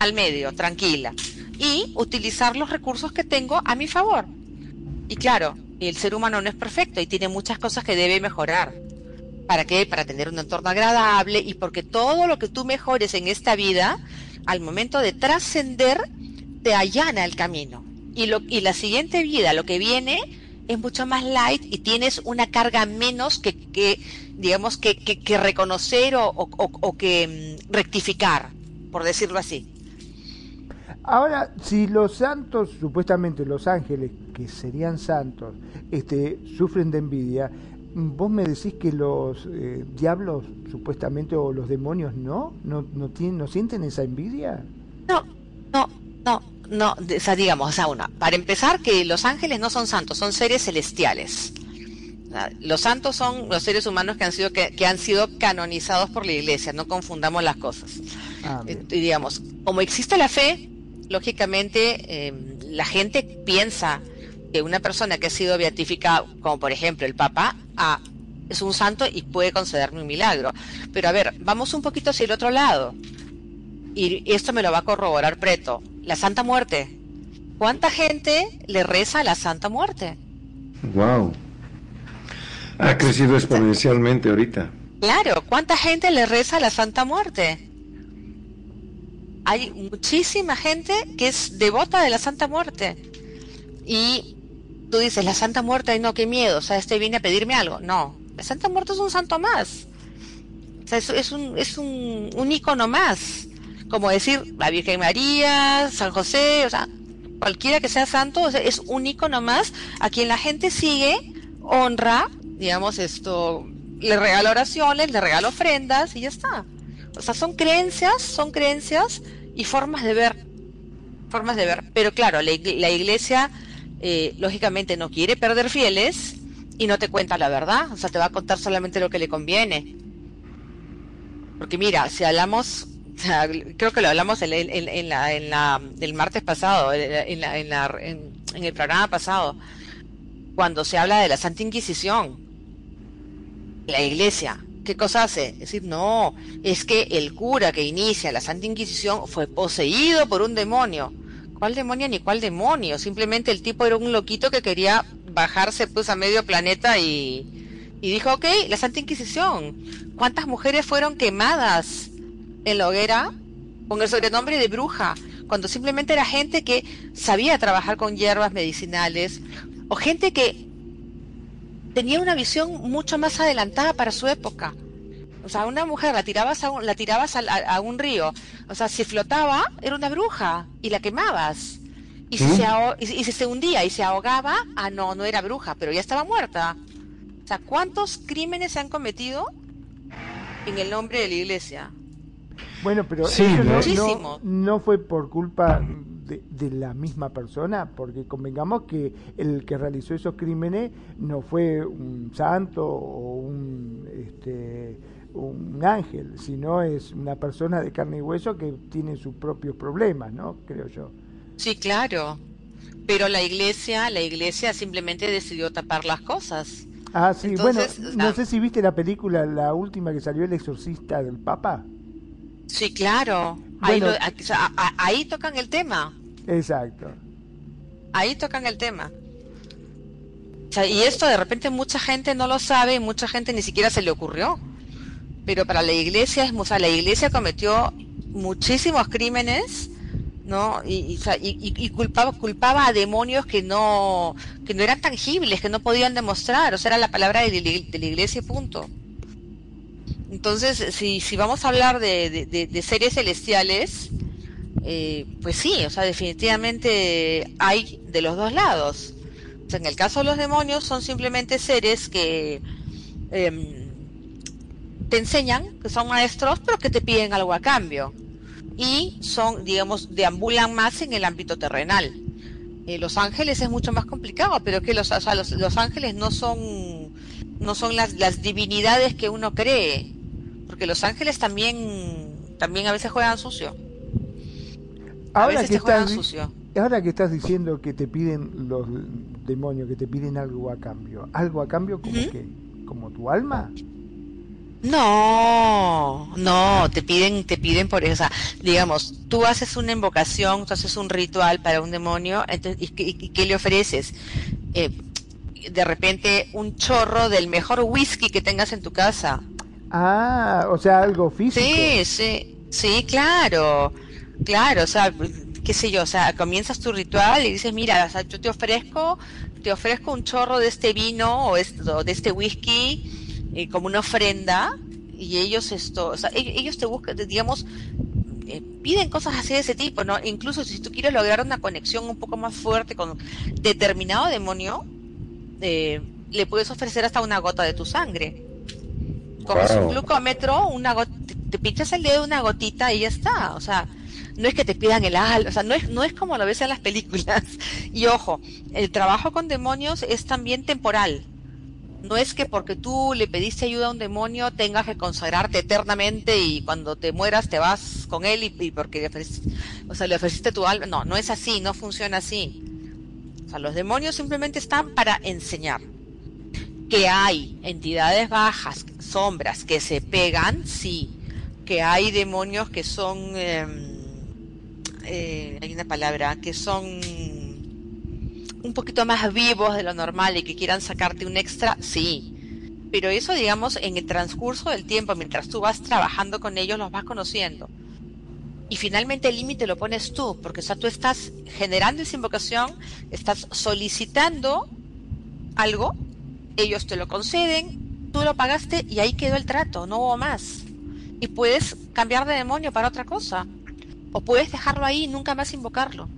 Al medio, tranquila. Y utilizar los recursos que tengo a mi favor. Y claro, el ser humano no es perfecto y tiene muchas cosas que debe mejorar. ¿Para qué? Para tener un entorno agradable y porque todo lo que tú mejores en esta vida, al momento de trascender, te allana el camino. Y, lo, y la siguiente vida, lo que viene, es mucho más light y tienes una carga menos que, que digamos, que, que, que reconocer o, o- que mm, rectificar, por decirlo así. Ahora, si los santos, supuestamente los ángeles, que serían santos, este, sufren de envidia, vos me decís que los eh, diablos, supuestamente, o los demonios, no, no, no, tienen, no sienten esa envidia. No, no, no, no, o sea, digamos, o sea, una, para empezar que los ángeles no son santos, son seres celestiales. Los santos son los seres humanos que han sido que, que han sido canonizados por la iglesia, no confundamos las cosas. Ah, Eh, digamos, como existe la fe, lógicamente eh, la gente piensa que una persona que ha sido beatificada, como por ejemplo el Papa, ah, es un santo y puede concederme un milagro. Pero a ver, vamos un poquito hacia el otro lado. Y esto me lo va a corroborar Preto. La Santa Muerte. ¿Cuánta gente le reza a la Santa Muerte? Wow. Ha crecido exponencialmente ahorita. Claro, ¿cuánta gente le reza a la Santa Muerte? Hay muchísima gente que es devota de la Santa Muerte. Y tú dices, la Santa Muerte, ay no, qué miedo, o sea, este viene a pedirme algo. No, la Santa Muerte es un santo más. O sea, es, es un, es un, un ícono más. Como decir, la Virgen María, San José, o sea, cualquiera que sea santo, o sea, es un ícono más a quien la gente sigue, honra, digamos, esto, le regala oraciones, le regala ofrendas y ya está. O sea, son creencias, son creencias y formas de ver, formas de ver. Pero claro, la, igle- la iglesia, eh, lógicamente, no quiere perder fieles y no te cuenta la verdad, o sea, te va a contar solamente lo que le conviene. Porque mira, si hablamos, creo que lo hablamos en, en- en la, en la- el martes pasado, en el programa pasado, cuando se habla de la Santa Inquisición, la iglesia, ¿qué cosa hace? Es decir, no, es que el cura que inicia la Santa Inquisición fue poseído por un demonio. ¿Cuál demonio ni cuál demonio? Simplemente el tipo era un loquito que quería bajarse pues a medio planeta y, y dijo, ok, la Santa Inquisición. ¿Cuántas mujeres fueron quemadas en la hoguera con el sobrenombre de bruja? Cuando simplemente era gente que sabía trabajar con hierbas medicinales o gente que tenía una visión mucho más adelantada para su época. O sea, una mujer la tirabas a un, la tirabas al- a, a un río. O sea, si flotaba, era una bruja y la quemabas. Y si, ¿Mm? se aho- y, si- y si se hundía y se ahogaba, ah, no, no era bruja, pero ya estaba muerta. O sea, ¿cuántos crímenes se han cometido en el nombre de la iglesia. Bueno, pero Sí, eso no, no fue por culpa de, de la misma persona, porque convengamos que el que realizó esos crímenes no fue un santo o un, este, un ángel, sino es una persona de carne y hueso que tiene sus propios problemas, ¿no? Creo yo. Sí, claro. Pero la iglesia, la iglesia simplemente decidió tapar las cosas. Ah, sí, Entonces, bueno, no sé si viste la película, la última que salió, El Exorcista del Papa. Sí, claro. Ahí, Bueno. lo- a- o sea, a- a- ahí tocan el tema. Exacto. Ahí tocan el tema. O sea, y esto de repente mucha gente no lo sabe y mucha gente ni siquiera se le ocurrió. Pero para la iglesia es, o sea, la iglesia cometió muchísimos crímenes, ¿no? Y, culpaba, culpaba a demonios que no, que no eran tangibles, que no podían demostrar. O sea, era la palabra de, la- de la iglesia punto. Entonces, si, vamos a hablar de, de- de- celestiales, eh, pues sí, o sea, definitivamente hay de los dos lados. En el caso de los demonios son simplemente seres que em, te enseñan, que son maestros, pero que te piden algo a cambio. Y son, digamos, deambulan más en el ámbito terrenal. Eh, los ángeles es mucho más complicado, pero que los, o sea, los ángeles no son, no son las, las divinidades que uno cree, porque los ángeles también, también a veces juegan sucio. A Ahora veces que, te juegan estás, sucio. ahora que estás diciendo que te piden los demonios, que te piden algo a cambio, ¿algo a cambio como? ¿Como tu alma? No, no, te piden, te piden por eso. O sea, digamos, tú haces una invocación, tú haces un ritual para un demonio, entonces, ¿y, qué- y qué le ofreces? Eh, de repente un chorro del mejor whisky que tengas en tu casa. Ah, o sea, algo físico. Sí, sí, sí, claro, claro, o sea, qué sé yo, o sea, comienzas tu ritual y dices, mira, o sea, yo te ofrezco, te ofrezco un chorro de este vino o, esto, de este whisky eh, como una ofrenda y ellos esto, o sea, e- ellos te buscan, digamos, eh, piden cosas así de ese tipo, ¿no? Incluso si tú quieres lograr una conexión un poco más fuerte con determinado demonio, eh, le puedes ofrecer hasta una gota de tu sangre. Coges Wow. un glucómetro, una te, te pinchas el dedo, una gotita y ya está. O sea, no es que te pidan el alma, o sea, no es, no es como lo ves en las películas. Y ojo, el trabajo con demonios es también temporal. No es que porque tú le pediste ayuda a un demonio tengas que consagrarte eternamente y cuando te mueras te vas con él y, y porque le ofreciste, o sea, le ofreciste tu alma. No, no es así, no funciona así. O sea, los demonios simplemente están para enseñar. Que hay entidades bajas, sombras que se pegan, sí. Que hay demonios que son, em, eh, hay una palabra, que son un poquito más vivos de lo normal y que quieran sacarte un extra, sí. Pero eso, digamos, en el transcurso del tiempo, mientras tú vas trabajando con ellos, los vas conociendo. Y finalmente el límite lo pones tú, porque o tú estás generando esa invocación, estás solicitando algo, ellos te lo conceden, tú lo pagaste y ahí quedó el trato, no hubo más. Y puedes cambiar de demonio para otra cosa. O puedes dejarlo ahí y nunca más invocarlo.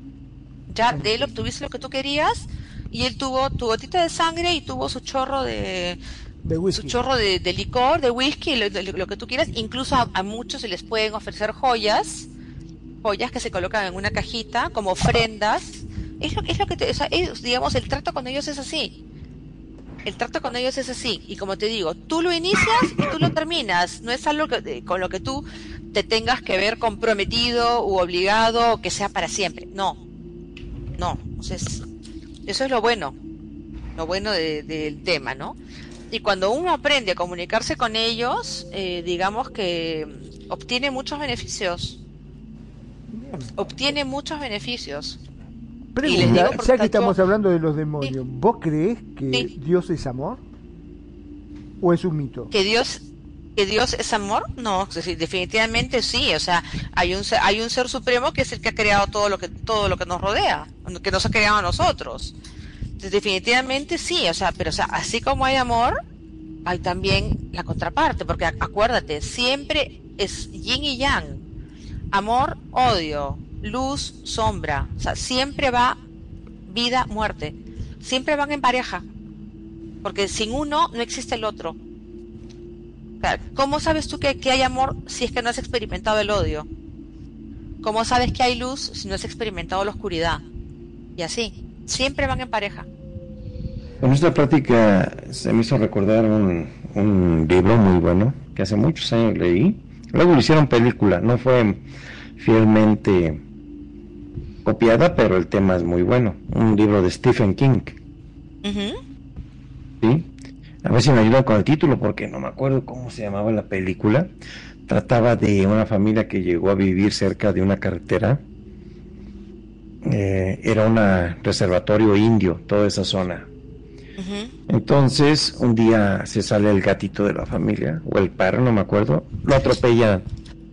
Ya de él obtuviste lo que tú querías y él tuvo tu gotita de sangre y tuvo su chorro de, De su whisky. chorro de, de licor, de whisky, lo, de- lo que tú quieras. Incluso a, a muchos se les pueden ofrecer joyas, joyas que se colocan en una cajita como ofrendas. Es lo, es lo que te, o sea, es, digamos, el trato con ellos es así. El trato con ellos es así. Y como te digo, tú lo inicias y tú lo terminas. No es algo que- con lo que tú te tengas que ver comprometido u obligado o que sea para siempre. No. No. O sea, es- eso es lo bueno. Lo bueno de- del tema, ¿no? Y cuando uno aprende a comunicarse con ellos, eh, digamos que obtiene muchos beneficios. Obtiene muchos beneficios. Pregunta, ya que estamos hablando de los demonios, ¿vos crees que Sí. Dios es amor? ¿O es un mito? que Dios que Dios es amor no definitivamente sí o sea hay un hay un ser supremo que es el que ha creado todo lo que todo lo que nos rodea que nos ha creado a nosotros Entonces, definitivamente sí o sea pero o sea así como hay amor hay también la contraparte porque ac- acuérdate siempre es yin y yang amor odio luz sombra o sea siempre va vida muerte siempre van en pareja porque sin uno no existe el otro ¿Cómo sabes tú que, que hay amor si es que no has experimentado el odio? ¿Cómo sabes que hay luz si no has experimentado la oscuridad? Y así, siempre van en pareja. Con esta plática se me hizo recordar un, un libro muy bueno que hace muchos años leí. Luego lo hicieron película, no fue fielmente copiada, pero el tema es muy bueno. Un libro de Stephen King. ¿sí? A ver si me ayudan con el título porque no me acuerdo cómo se llamaba la película. Trataba de una familia que llegó a vivir cerca de una carretera. Eh, era un reservatorio indio, toda esa zona. Entonces, un día se sale el gatito de la familia, o el perro, no me acuerdo, lo atropella.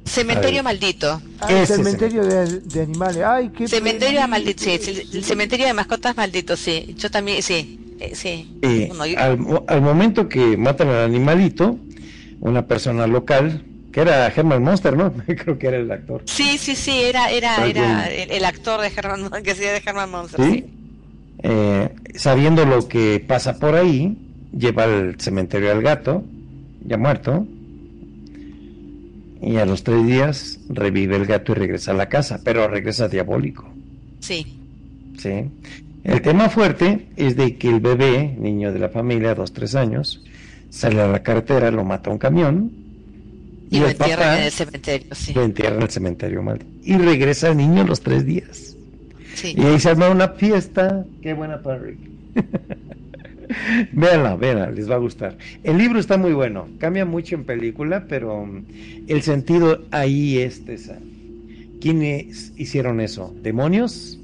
Cementerio maldito. Ah, el cementerio de, de animales. Ay, qué Cementerio pena. maldito, sí, el, el cementerio de mascotas maldito, sí. Yo también, sí, eh, sí. Eh, Bueno, yo- al, mo- al momento que matan al animalito, una persona local, que era Herman Monster, ¿no? Creo que era el actor. Sí, sí, sí, era, era, era el, el actor de Herman, que hacía de Herman Monster, ¿Sí? sí. Eh, sabiendo lo que pasa por ahí, lleva al cementerio al gato, ya muerto, y a los tres días revive el gato y regresa a la casa, pero regresa diabólico. Sí, ¿sí? El tema fuerte es de que el bebé, niño de la familia, dos, tres años, sale a la carretera, lo mata un camión, y lo el entierran en el cementerio, sí. lo entierra en el cementerio mal. Y regresa el niño a los tres días. sí. Y ahí se arma una fiesta. Qué buena para Rick. véanla, véanla, les va a gustar. El libro está muy bueno. Cambia mucho en película, pero um, el sentido ahí es esa. ¿Quiénes hicieron eso? ¿Demonios?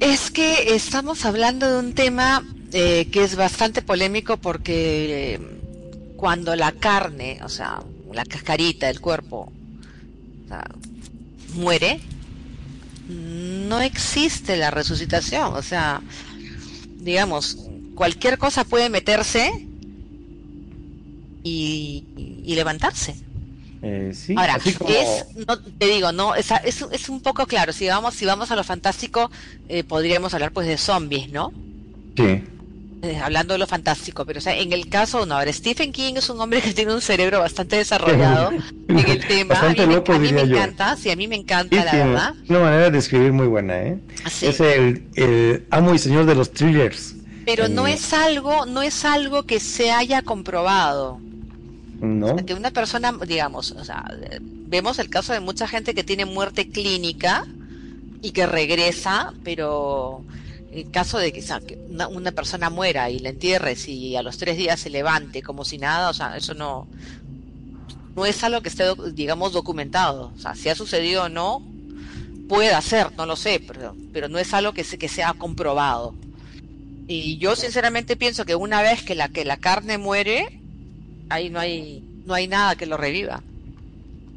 Es que estamos hablando de un tema eh, que es bastante polémico porque eh, cuando la carne, o sea, la cascarita del cuerpo, muere, no existe la resucitación. O sea, digamos, cualquier cosa puede meterse y, y levantarse. Eh, sí, Ahora, como- es, no, te digo, no, es, es, es un poco claro, si vamos, si vamos a lo fantástico, eh, podríamos hablar pues de zombies, ¿no? Sí, hablando de lo fantástico, pero o sea, en el caso, no, ahora Stephen King es un hombre que tiene un cerebro bastante desarrollado en el tema, a mí, Bastante me, loco, a mí me diría yo. encanta, sí, a mí me sí, encanta, la verdad. una manera de escribir muy buena, ¿eh? Sí. Es el, el amo y señor de los thrillers. Pero no Eh, es algo, no es algo que se haya comprobado. ¿No? que una persona, digamos, o sea, eh, vemos el caso de mucha gente que tiene muerte clínica y que regresa, pero en caso de que, una, una persona muera y la entierres y a los tres días se levante como si nada, o sea, eso no, no es algo que esté, digamos, documentado. O sea, si ha sucedido o no, puede ser, no lo sé, pero, pero no es algo que, se, que sea comprobado. Y yo sinceramente pienso que una vez que la, que la carne muere, ahí no hay, no hay nada que lo reviva.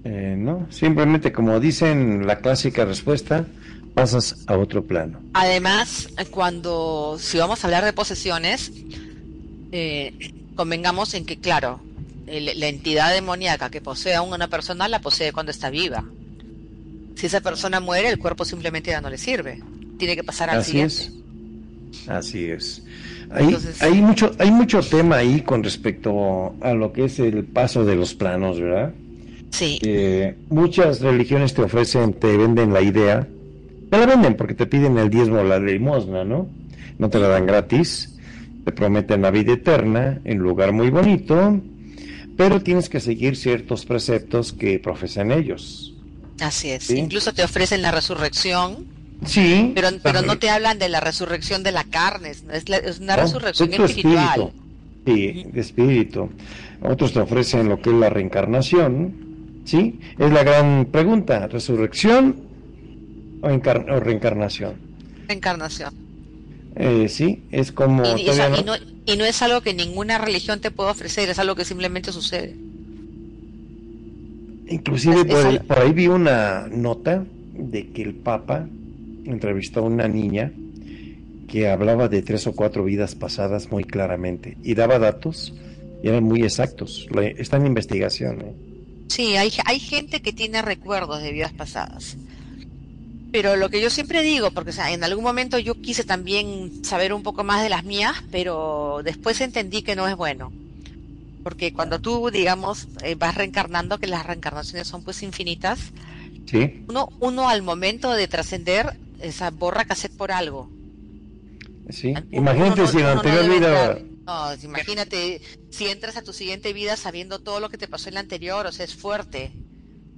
Eh, no, simplemente como dicen la clásica respuesta, pasas a otro plano. Además, cuando, si vamos a hablar de posesiones, eh, convengamos en que, claro, el- la entidad demoníaca que posee a una persona la posee cuando está viva. Si esa persona muere, el cuerpo simplemente ya no le sirve. Tiene que pasar al Así siguiente. es. Así es. Hay, Entonces- hay mucho, hay mucho tema ahí con respecto a lo que es el paso de los planos, ¿verdad? Sí, Eh, muchas religiones te ofrecen, te venden la idea, te la venden porque te piden el diezmo o la limosna, ¿no? No te la dan gratis, te prometen la vida eterna en un lugar muy bonito, pero tienes que seguir ciertos preceptos que profesan ellos. así es. Sí. Incluso te ofrecen la resurrección, Sí, pero, pero no te hablan de la resurrección de la carne, es, la- es una No, resurrección es tu espiritual. espíritu. Sí, de espíritu. Otros te ofrecen lo que es la reencarnación, ¿sí? Es la gran pregunta, ¿resurrección o, encar- o reencarnación? Encarnación. Eh, sí, es como... Y, y, o sea, todavía y no, y no es algo que ninguna religión te pueda ofrecer, es algo que simplemente sucede. Inclusive por, ahí, al- por ahí vi una nota de que el Papa entrevistó a una niña que hablaba de tres o cuatro vidas pasadas muy claramente y daba datos y eran muy exactos. Está en investigación. ¿eh? Sí, hay, hay gente que tiene recuerdos de vidas pasadas. Pero lo que yo siempre digo, porque o sea, en algún momento yo quise también saber un poco más de las mías, pero después entendí que no es bueno. Porque cuando tú, digamos, eh, vas reencarnando, que las reencarnaciones son pues infinitas, Sí. uno, uno al momento de trascender, esa borra cassette por algo. Sí. Uno- Imagínate uno si en la no anterior vida. No, imagínate si entras a tu siguiente vida sabiendo todo lo que te pasó en la anterior, o sea, es fuerte.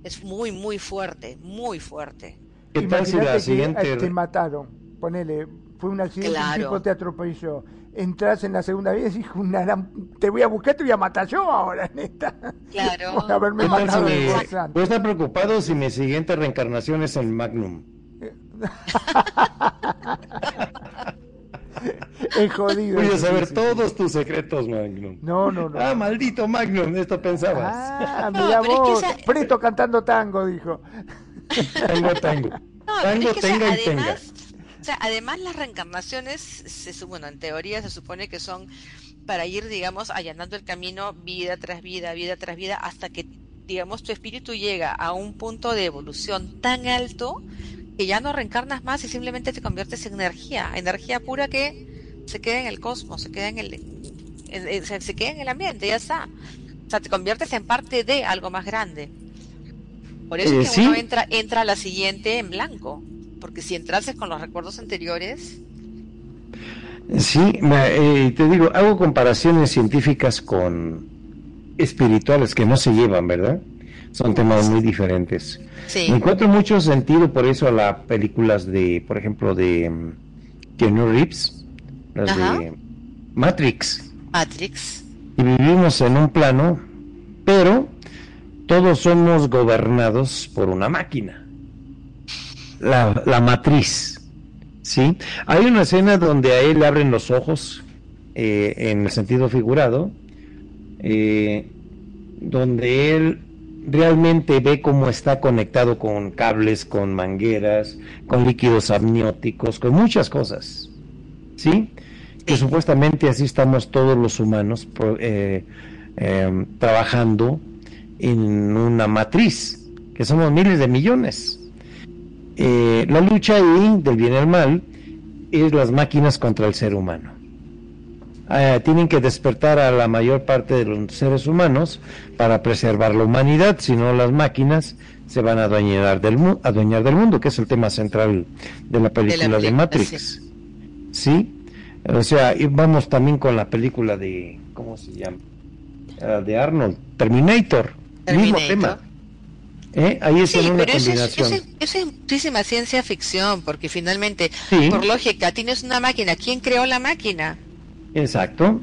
Es muy, muy fuerte, muy fuerte. ¿Qué tal si la que siguiente. te mataron. Ponele, fue un accidente, Claro. un tipo te atropelló. Entras en la segunda vida y decís, "Una gran- te voy a buscar, te voy a matar yo ahora, neta. Claro. Por haberme ¿Qué tal si. Voy a estar preocupado si mi siguiente reencarnación es en Magnum. Es jodido. Voy a saber sí, sí. todos tus secretos, Magnum. No, no, no. Ah, maldito Magnum, esto pensabas. Ah, No, mira pero es que vos. esa- Preto cantando tango, dijo. Tango, tango. No, Tango, es que, sea, tenga además, o sea, además las reencarnaciones, se, bueno, en teoría se supone que son para ir, digamos, allanando el camino vida tras vida, vida tras vida, hasta que, digamos, tu espíritu llega a un punto de evolución tan alto que ya no reencarnas más y simplemente te conviertes en energía, energía pura que se queda en el cosmos, se queda en el, en- en- se, se queda en el ambiente, ya está. O sea, te conviertes en parte de algo más grande. Por eso Eh, es que uno sí. entra, entra a la siguiente en blanco. Porque si entrases con los recuerdos anteriores, Sí, eh, te digo, hago comparaciones científicas con espirituales que no se llevan, ¿verdad? Son temas muy diferentes. sí. Me encuentro mucho sentido por eso a las películas de, por ejemplo, de mm, Keanu Reeves, las Ajá. de Matrix. Matrix. Y vivimos en un plano, pero todos somos gobernados por una máquina. La, matriz. ¿Sí? Hay una escena donde a él le abren los ojos, eh, en el sentido figurado, eh, donde él realmente ve cómo está conectado con cables, con mangueras, con líquidos amnióticos, con muchas cosas. ¿Sí? Que supuestamente así estamos todos los humanos eh, trabajando en una matriz, que somos miles de millones. Eh, la lucha ahí del bien y el mal es las máquinas contra el ser humano. Ah, tienen que despertar a la mayor parte de los seres humanos para preservar la humanidad, si no las máquinas se van a adueñar del, mu- adueñar del mundo, que es el tema central de la película de, Matrix. ¿Sí? O sea, y vamos también con la película de, ¿cómo se llama? Ah, de Arnold, Terminator, mismo Terminator. tema. ¿Eh? Ahí es Sí, una pero eso es, combinación. eso, es, eso es muchísima ciencia ficción, porque finalmente, Sí. por lógica, tienes una máquina. ¿Quién creó la máquina? Exacto.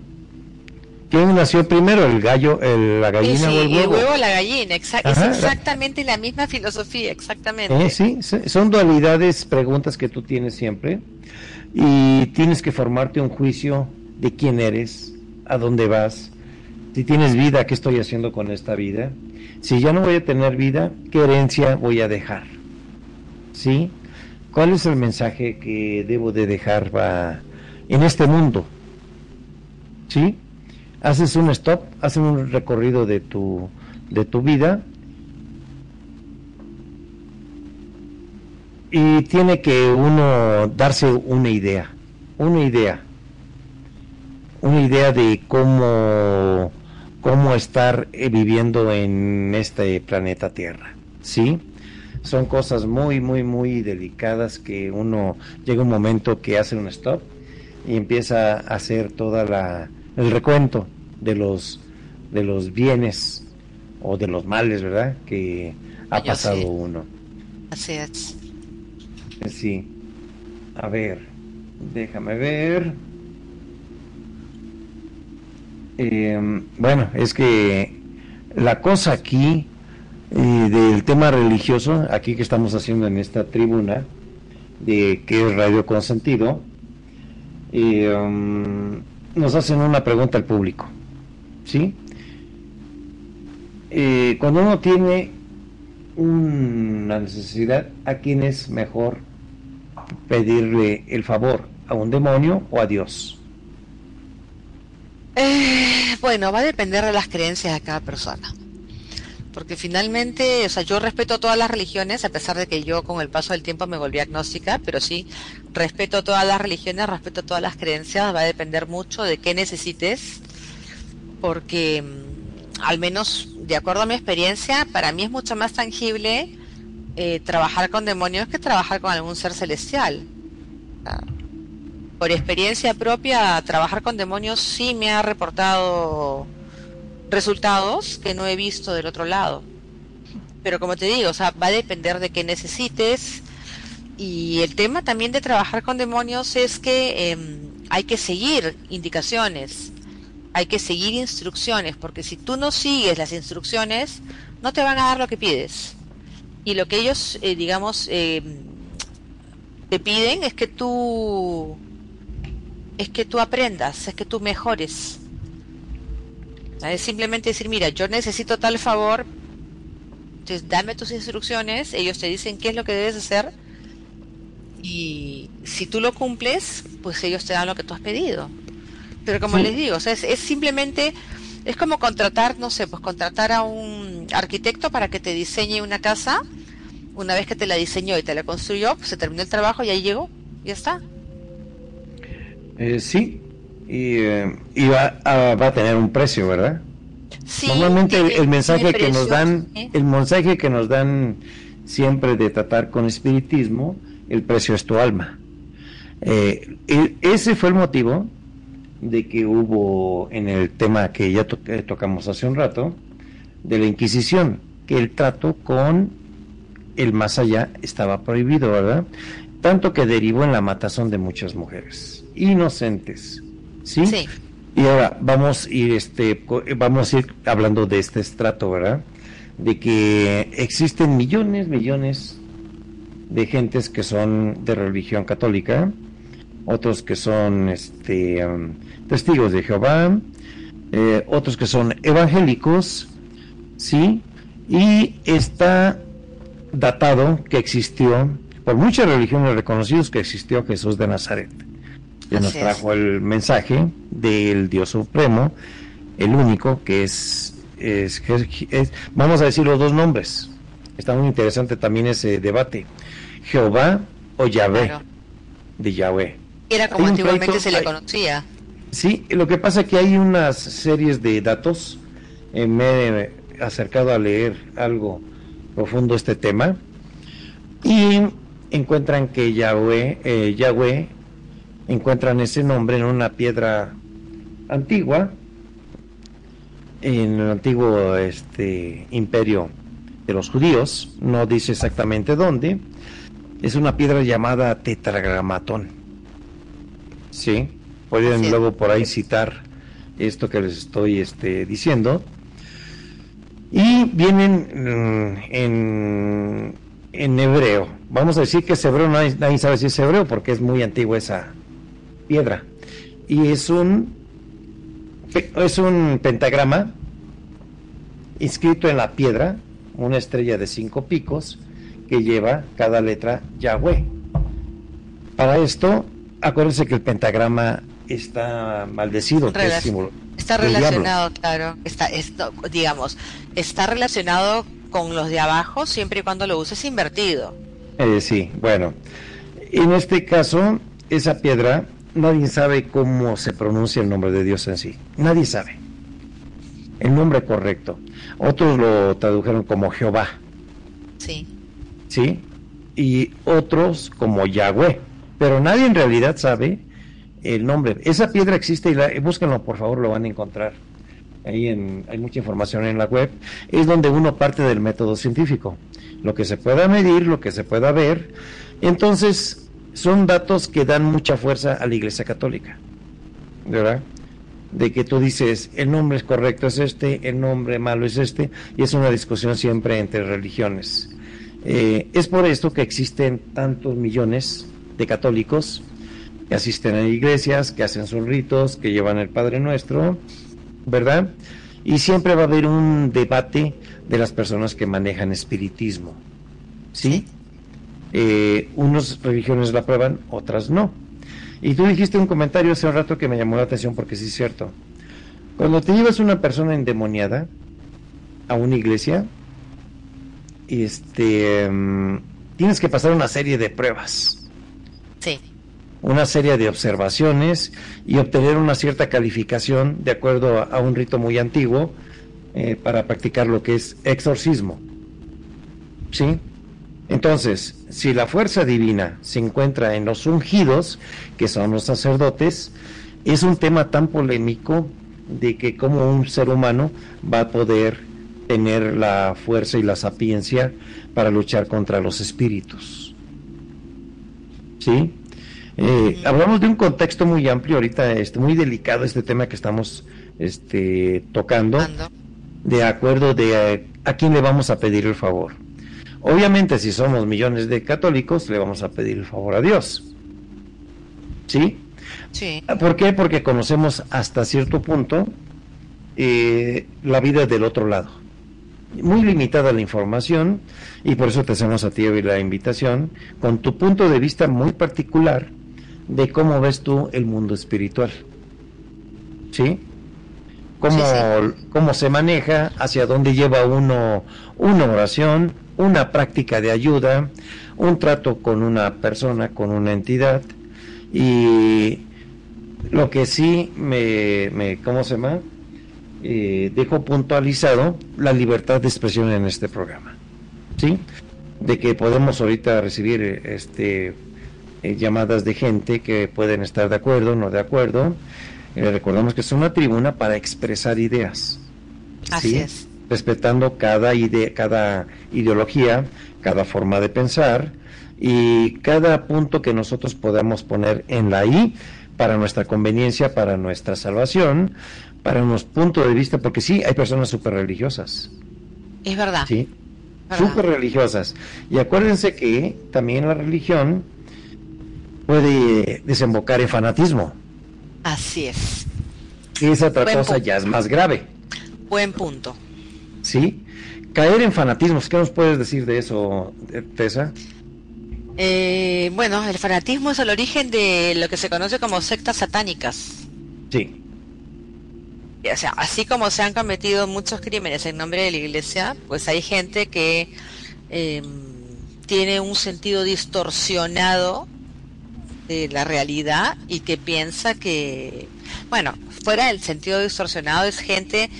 ¿Quién nació primero, el gallo, el- la gallina sí, o el huevo? o la gallina. exa- es exactamente la misma filosofía, exactamente. Eh, sí, son dualidades, preguntas que tú tienes siempre y tienes que formarte un juicio de quién eres, a dónde vas, si tienes vida, qué estoy haciendo con esta vida, si ya no voy a tener vida, qué herencia voy a dejar, ¿sí? ¿Cuál es el mensaje que debo de dejar en este mundo? ¿Sí? Haces un stop, haces un recorrido de tu, de tu vida y tiene que uno darse una idea, una idea, una idea de cómo, cómo estar eh, viviendo en este planeta Tierra, ¿sí? Son cosas muy, muy, muy delicadas que uno llega un momento que hace un stop y empieza a hacer toda la el recuento de los de los bienes o de los males, ¿verdad? Que ha Yo pasado sí. uno. Así es. Sí. A ver, déjame ver. Eh, bueno, es que la cosa aquí eh, del tema religioso, aquí que estamos haciendo en esta tribuna, de que es Radio Consentido, eh, um, nos hacen una pregunta al público. ¿Sí? Eh, cuando uno tiene una necesidad, ¿a quién es mejor pedirle el favor? ¿A un demonio o a Dios? Eh, bueno, va a depender de las creencias de cada persona. Porque finalmente, o sea, yo respeto todas las religiones, a pesar de que yo con el paso del tiempo me volví agnóstica, pero sí, respeto todas las religiones, respeto todas las creencias, va a depender mucho de qué necesites porque mm, al menos de acuerdo a mi experiencia, para mí es mucho más tangible eh, trabajar con demonios que trabajar con algún ser celestial. Por experiencia propia, trabajar con demonios sí me ha reportado resultados que no he visto del otro lado. Pero como te digo, o sea, va a depender de qué necesites. Y el tema también de trabajar con demonios es que em, hay que seguir indicaciones, hay que seguir instrucciones, porque si tú no sigues las instrucciones, no te van a dar lo que pides. Y lo que ellos, eh, digamos, em, te piden es que tú es que tú aprendas, es que tú mejores. Es simplemente decir, mira, yo necesito tal favor, entonces dame tus instrucciones, ellos te dicen qué es lo que debes hacer y si tú lo cumples, pues ellos te dan lo que tú has pedido. Pero como les digo, es, es simplemente, es como contratar, no sé, pues contratar a un arquitecto para que te diseñe una casa, una vez que te la diseñó y te la construyó, pues se terminó el trabajo y ahí llegó, ya está. Eh, sí, y, eh, va, a, va, a, tener un precio, ¿verdad? Sí, Normalmente el, mensaje que nos dan, el mensaje que nos dan siempre de tratar con espiritismo, el precio es tu alma. Eh, ese fue el motivo de que hubo en el tema que ya tocamos hace un rato, de la Inquisición, que el trato con el más allá estaba prohibido, ¿verdad? Tanto que derivó en la matazón de muchas mujeres inocentes. ¿sí? Y ahora vamos a ir, este, vamos a ir hablando de este estrato, ¿verdad? De que existen millones, millones de gentes que son de religión católica, otros que son este, um, testigos de Jehová, eh, otros que son evangélicos, ¿sí? Y está datado que existió, por muchas religiones reconocidas, que existió Jesús de Nazaret que nos trajo el mensaje del Dios Supremo, el único que es, es, vamos a decir los dos nombres. Está muy interesante también ese debate. Jehová o Yahvé, de Yahvé. Era como antiguamente se le conocía. Sí, lo que pasa es que hay unas series de datos, eh, me he acercado a leer algo profundo este tema, y encuentran que Yahweh, eh, Yahweh encuentran ese nombre en una piedra antigua, en el antiguo este, imperio de los judíos, no dice exactamente dónde, es una piedra llamada tetragramatón. ¿Sí? Pueden luego por ahí citar esto que les estoy este, diciendo. Y vienen mm, en, en, hebreo. Vamos a decir que es hebreo, nadie, nadie sabe si es hebreo porque es muy antiguo esa, piedra. Y es un, es un pentagrama inscrito en la piedra, una estrella de cinco picos que lleva cada letra Yahweh. Para esto, acuérdense que el pentagrama está maldecido, Está relacionado, claro, está, esto, digamos, está relacionado con los de abajo siempre y cuando lo uses invertido. Eh, sí, bueno, en este caso, esa piedra nadie sabe cómo se pronuncia el nombre de Dios en sí. Nadie sabe. El nombre correcto. Otros lo tradujeron como Jehová. Sí. ¿Sí? Y otros como Yahweh. Pero nadie en realidad sabe el nombre. Esa piedra existe y la, búsquenlo por favor, lo van a encontrar. Ahí en, hay mucha información en la web. Es donde uno parte del método científico. Lo que se pueda medir, lo que se pueda ver. Entonces, son datos que dan mucha fuerza a la Iglesia Católica, ¿verdad? De que tú dices, el nombre es correcto es este, el nombre malo es este, y es una discusión siempre entre religiones. Eh, es por esto que existen tantos millones de católicos que asisten a iglesias, que hacen sus ritos, que llevan el Padre Nuestro, ¿verdad? Y siempre va a haber un debate de las personas que manejan espiritismo, ¿sí? Eh, unas religiones la aprueban, otras no. Y tú dijiste un comentario hace un rato que me llamó la atención porque sí es cierto. Cuando te llevas una persona endemoniada a una iglesia, este, em, tienes que pasar una serie de pruebas. Sí. una serie de observaciones y obtener una cierta calificación de acuerdo a, a un rito muy antiguo eh, para practicar lo que es exorcismo. ¿Sí? Entonces, si la fuerza divina se encuentra en los ungidos, que son los sacerdotes, es un tema tan polémico de que como un ser humano va a poder tener la fuerza y la sapiencia para luchar contra los espíritus. ¿Sí? Eh, hablamos de un contexto muy amplio ahorita, este, muy delicado este tema que estamos este, tocando, de acuerdo de eh, a quién le vamos a pedir el favor. Obviamente, si somos millones de católicos, le vamos a pedir el favor a Dios. ¿Sí? Sí. ¿Por qué? Porque conocemos hasta cierto punto eh, la vida del otro lado. Muy limitada la información y por eso te hacemos a ti hoy la invitación con tu punto de vista muy particular de cómo ves tú el mundo espiritual. ¿Sí? Cómo, Sí, cómo se maneja, hacia dónde lleva uno una oración, una práctica de ayuda, un trato con una persona, con una entidad y lo que sí me, me ¿cómo se llama? Eh, dejo puntualizado la libertad de expresión en este programa, ¿sí? De que podemos ahorita recibir este eh, llamadas de gente que pueden estar de acuerdo, no de acuerdo. Eh, recordamos que es una tribuna para expresar ideas. Así ¿sí? es. Respetando cada idea, cada ideología, cada forma de pensar y cada punto que nosotros podamos poner en la I para nuestra conveniencia, para nuestra salvación, para unos puntos de vista, porque sí, hay personas súper religiosas, Es verdad. ¿sí? Súper religiosas. Y acuérdense que también la religión puede desembocar en fanatismo, Así es. que esa otra Buen cosa punto. ya es más grave. Buen punto. ¿Sí? Caer en fanatismos, ¿qué nos puedes decir de eso, Tessa? Eh, bueno, el fanatismo es el origen de lo que se conoce como sectas satánicas. Sí, O sea, así como se han cometido muchos crímenes en nombre de la iglesia, pues hay gente que eh, tiene un sentido distorsionado de la realidad y que piensa que, bueno, fuera del sentido distorsionado es gente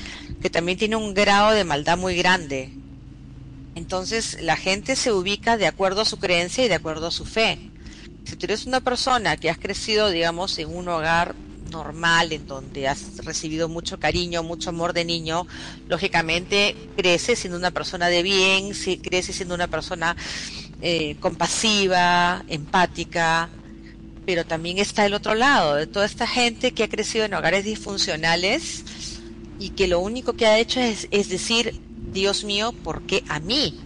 que también tiene un grado de maldad muy grande. Entonces la gente se ubica de acuerdo a su creencia y de acuerdo a su fe. Si tú eres una persona que has crecido, digamos, en un hogar normal, en donde has recibido mucho cariño, mucho amor de niño, lógicamente creces siendo una persona de bien, creces siendo una persona eh, compasiva, empática, pero también está el otro lado, de toda esta gente que ha crecido en hogares disfuncionales y que lo único que ha hecho es, es decir, Dios mío, ¿por qué a mí?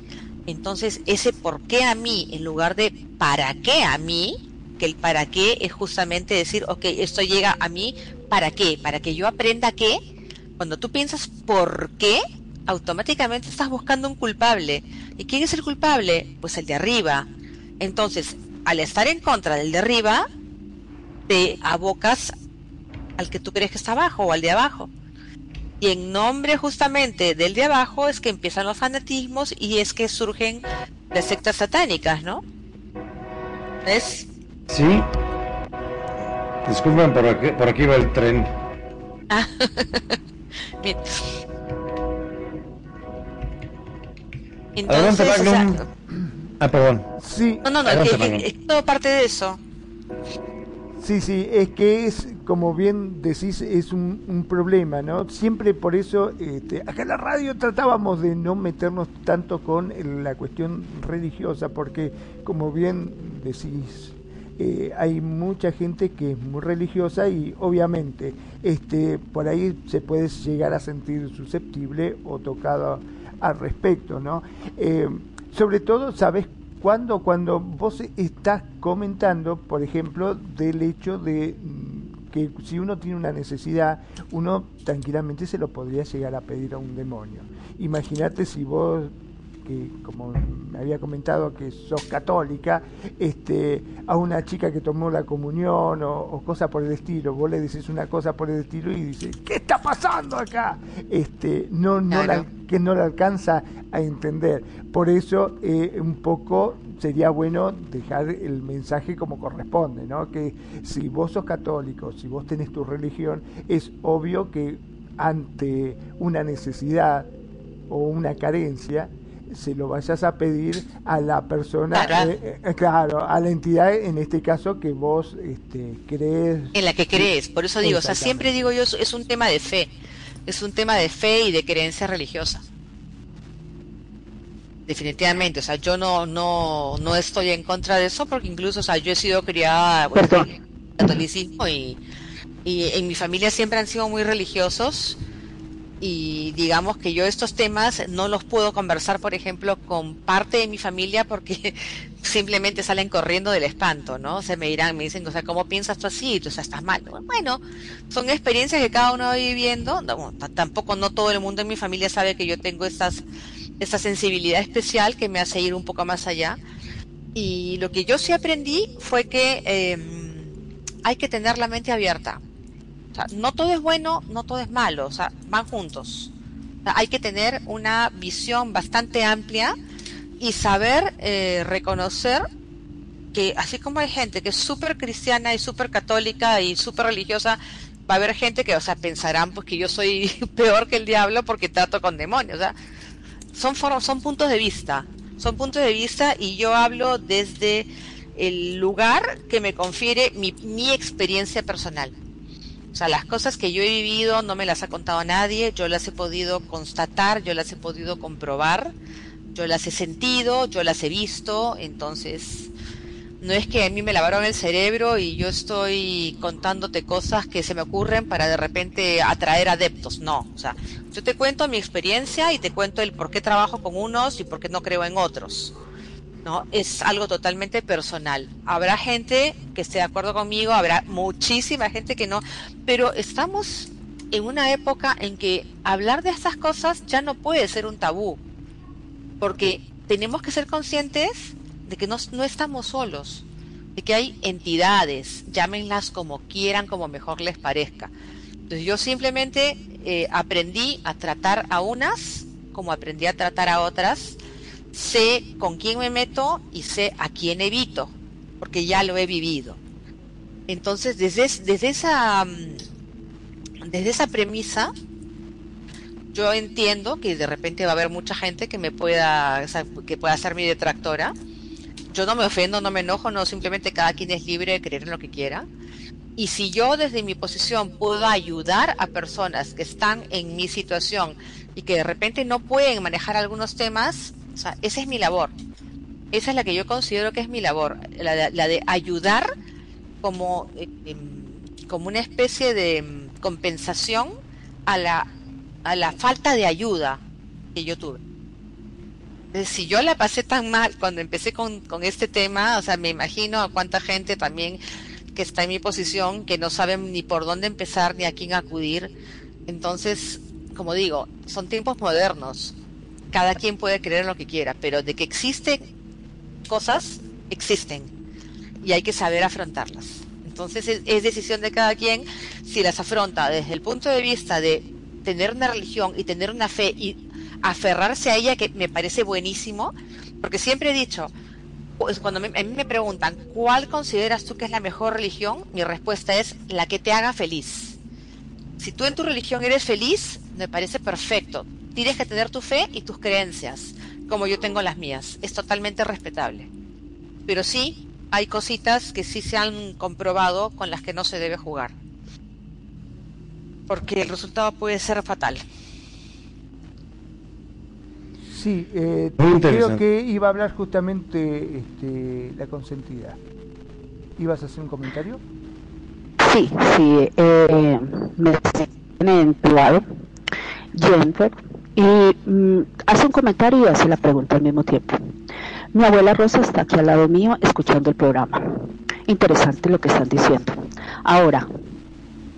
Entonces, ese por qué a mí, en lugar de para qué a mí, que el para qué es justamente decir, ok, esto llega a mí, ¿para qué? Para que yo aprenda qué. Cuando tú piensas por qué, automáticamente estás buscando un culpable. ¿Y quién es el culpable? Pues el de arriba. Entonces, al estar en contra del de arriba, te abocas al que tú crees que está abajo o al de abajo. Y en nombre justamente del de abajo es que empiezan los fanatismos y es que surgen las sectas satánicas, ¿no? ¿Ves? sí. Disculpen, por aquí, por aquí va el tren. Ah, Bien. Adelante, Entonces, o sea. Ah, perdón. Sí, no, no, no, Adelante, es, Magnum. es- es todo parte de eso. Sí, sí, es que es, como bien decís, es un, un problema, ¿no? Siempre por eso, este, acá en la radio tratábamos de no meternos tanto con la cuestión religiosa, porque como bien decís, eh, hay mucha gente que es muy religiosa y obviamente este, por ahí se puede llegar a sentir susceptible o tocado al respecto, ¿no? Eh, sobre todo, ¿sabes cuando Cuando vos estás comentando, por ejemplo, del hecho de mm, que si uno tiene una necesidad, uno tranquilamente se lo podría llegar a pedir a un demonio. Imagínate si vos que como me había comentado que sos católica, este, a una chica que tomó la comunión o, cosa por el estilo, vos le dices una cosa por el estilo y dice, ¿qué está pasando acá? Este, no, no la, que no la alcanza a entender. Por eso eh, un poco sería bueno dejar el mensaje como corresponde, ¿no? Que si vos sos católico, si vos tenés tu religión, es obvio que ante una necesidad o una carencia, se lo vayas a pedir a la persona, eh, eh, claro, a la entidad en este caso que vos este, crees. En la que crees, por eso digo, o sea, siempre digo yo, es un tema de fe, es un tema de fe y de creencia religiosa. Definitivamente, o sea, yo no, no, no estoy en contra de eso porque incluso, o sea, yo he sido criada en catolicismo y, y en mi familia siempre han sido muy religiosos y digamos que yo estos temas no los puedo conversar, por ejemplo, con parte de mi familia porque simplemente salen corriendo del espanto, ¿no? O sea, me dirán, me dicen, o sea, ¿cómo piensas tú así? O sea, estás mal. Bueno, son experiencias que cada uno va viviendo. tampoco no todo el mundo en mi familia sabe que yo tengo estas, esta sensibilidad especial que me hace ir un poco más allá. Y lo que yo sí aprendí fue que em, hay que tener la mente abierta no todo es bueno, no todo es malo, o sea, van juntos. hay que tener una visión bastante amplia y saber eh, reconocer que así como hay gente que es súper cristiana y súper católica y súper religiosa, va a haber gente que, o sea, pensarán pues que yo soy peor que el diablo porque trato con demonios. O sea, son, son puntos de vista, son puntos de vista y yo hablo desde el lugar que me confiere mi, mi experiencia personal. O sea, las cosas que yo he vivido no me las ha contado nadie, yo las he podido constatar, yo las he podido comprobar, yo las he sentido, yo las he visto, entonces no es que a mí me lavaron el cerebro y yo estoy contándote cosas que se me ocurren para de repente atraer adeptos, no, o sea, yo te cuento mi experiencia y te cuento el por qué trabajo con unos y por qué no creo en otros. ¿No? Es algo totalmente personal. Habrá gente que esté de acuerdo conmigo, habrá muchísima gente que no, pero estamos en una época en que hablar de estas cosas ya no puede ser un tabú, porque tenemos que ser conscientes de que no, estamos solos, de que hay entidades, llámenlas como quieran, como mejor les parezca. Entonces yo simplemente eh, aprendí a tratar a unas como aprendí a tratar a otras sé con quién me meto y sé a quién evito, porque ya lo he vivido. Entonces, desde, desde, esa, mm, desde esa premisa, yo entiendo que de repente va a haber mucha gente que me pueda, que pueda ser mi detractora. Yo no me ofendo, no me enojo, no, simplemente cada quien es libre de creer en lo que quiera. Y si yo desde mi posición puedo ayudar a personas que están en mi situación y que de repente no pueden manejar algunos temas, o sea, esa es mi labor. Esa es la que yo considero que es mi labor, la de, ayudar como, eh, em, como una especie de em, compensación a la, a la falta de ayuda que yo tuve. Si yo la pasé tan mal cuando empecé con, con este tema, o sea, me imagino a cuánta gente también que está en mi posición, que no saben ni por dónde empezar ni a quién acudir. Entonces, como digo, son tiempos modernos cada quien puede creer lo que quiera, pero de que existen cosas, existen. Y hay que saber afrontarlas. Entonces es, decisión de cada quien si las afronta desde el punto de vista de tener una religión y tener una fe y aferrarse a ella, que me parece buenísimo, porque siempre he dicho, pues cuando a mí me preguntan, ¿cuál consideras tú que es la mejor religión? Mi respuesta es la que te haga feliz. Si tú en tu religión eres feliz, me parece perfecto tienes que tener tu fe y tus creencias, como yo tengo las mías. Es totalmente respetable. Pero sí, hay cositas que sí se han comprobado con las que no se debe jugar. Porque el resultado puede ser fatal. Sí, eh, creo que iba a hablar justamente este, la consentida. ¿Ibas a hacer un comentario? Sí, sí. Eh, me en privado Jennifer y mm, hace un comentario y hace la pregunta al mismo tiempo. Mi abuela Rosa está aquí al lado mío escuchando el programa. Interesante lo que están diciendo. Ahora,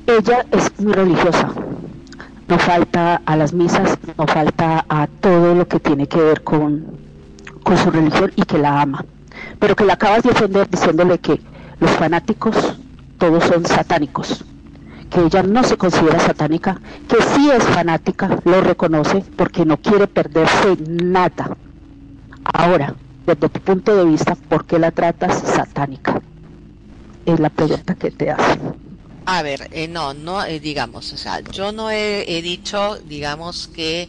ella es muy religiosa. no falta a las misas, no falta a todo lo que tiene que ver con, con su religión y que la ama. Pero que la acabas de ofender diciéndole que los fanáticos todos son satánicos, que ella no se considera satánica, que sí es fanática, lo reconoce porque no quiere perderse nada. Ahora, desde tu punto de vista, ¿por qué la tratas satánica? Es la pregunta que te hace. A ver, eh, no, no, eh, digamos, o sea, yo no he, dicho, digamos, que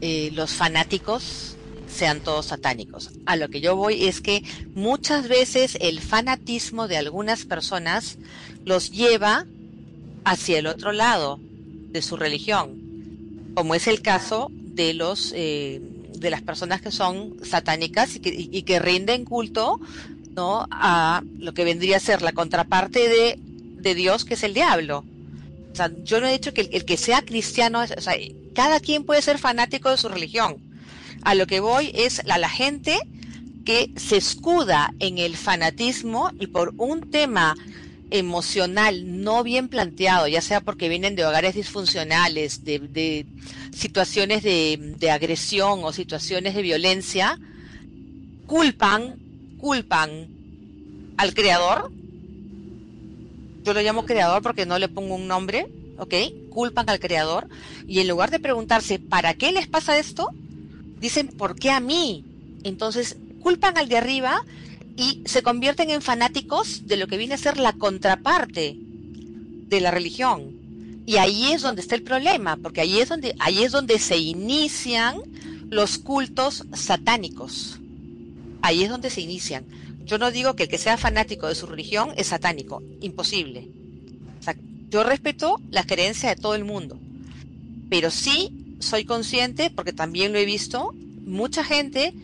eh, los fanáticos sean todos satánicos. A lo que yo voy es que muchas veces el fanatismo de algunas personas los lleva hacia el otro lado de su religión, como es el caso de los eh, de las personas que son satánicas y que, y que rinden culto no a lo que vendría a ser la contraparte de, de Dios, que es el diablo. O sea, yo no he dicho que el, el que sea cristiano, o sea, cada quien puede ser fanático de su religión. A lo que voy es a la gente que se escuda en el fanatismo y por un tema emocional no bien planteado, ya sea porque vienen de hogares disfuncionales, de, de situaciones de, de, agresión o situaciones de violencia, culpan, culpan al creador. Yo lo llamo creador porque no le pongo un nombre, ¿ok? Culpan al creador y en lugar de preguntarse, ¿para qué les pasa esto? Dicen, ¿por qué a mí? Entonces, culpan al de arriba y se convierten en fanáticos de lo que viene a ser la contraparte de la religión. Y ahí es donde está el problema, porque ahí es donde, ahí es donde se inician los cultos satánicos. Ahí es donde se inician. Yo no digo que el que sea fanático de su religión es satánico, imposible. Yo respeto la creencia de todo el mundo, pero sí soy consciente, porque también lo he visto, mucha gente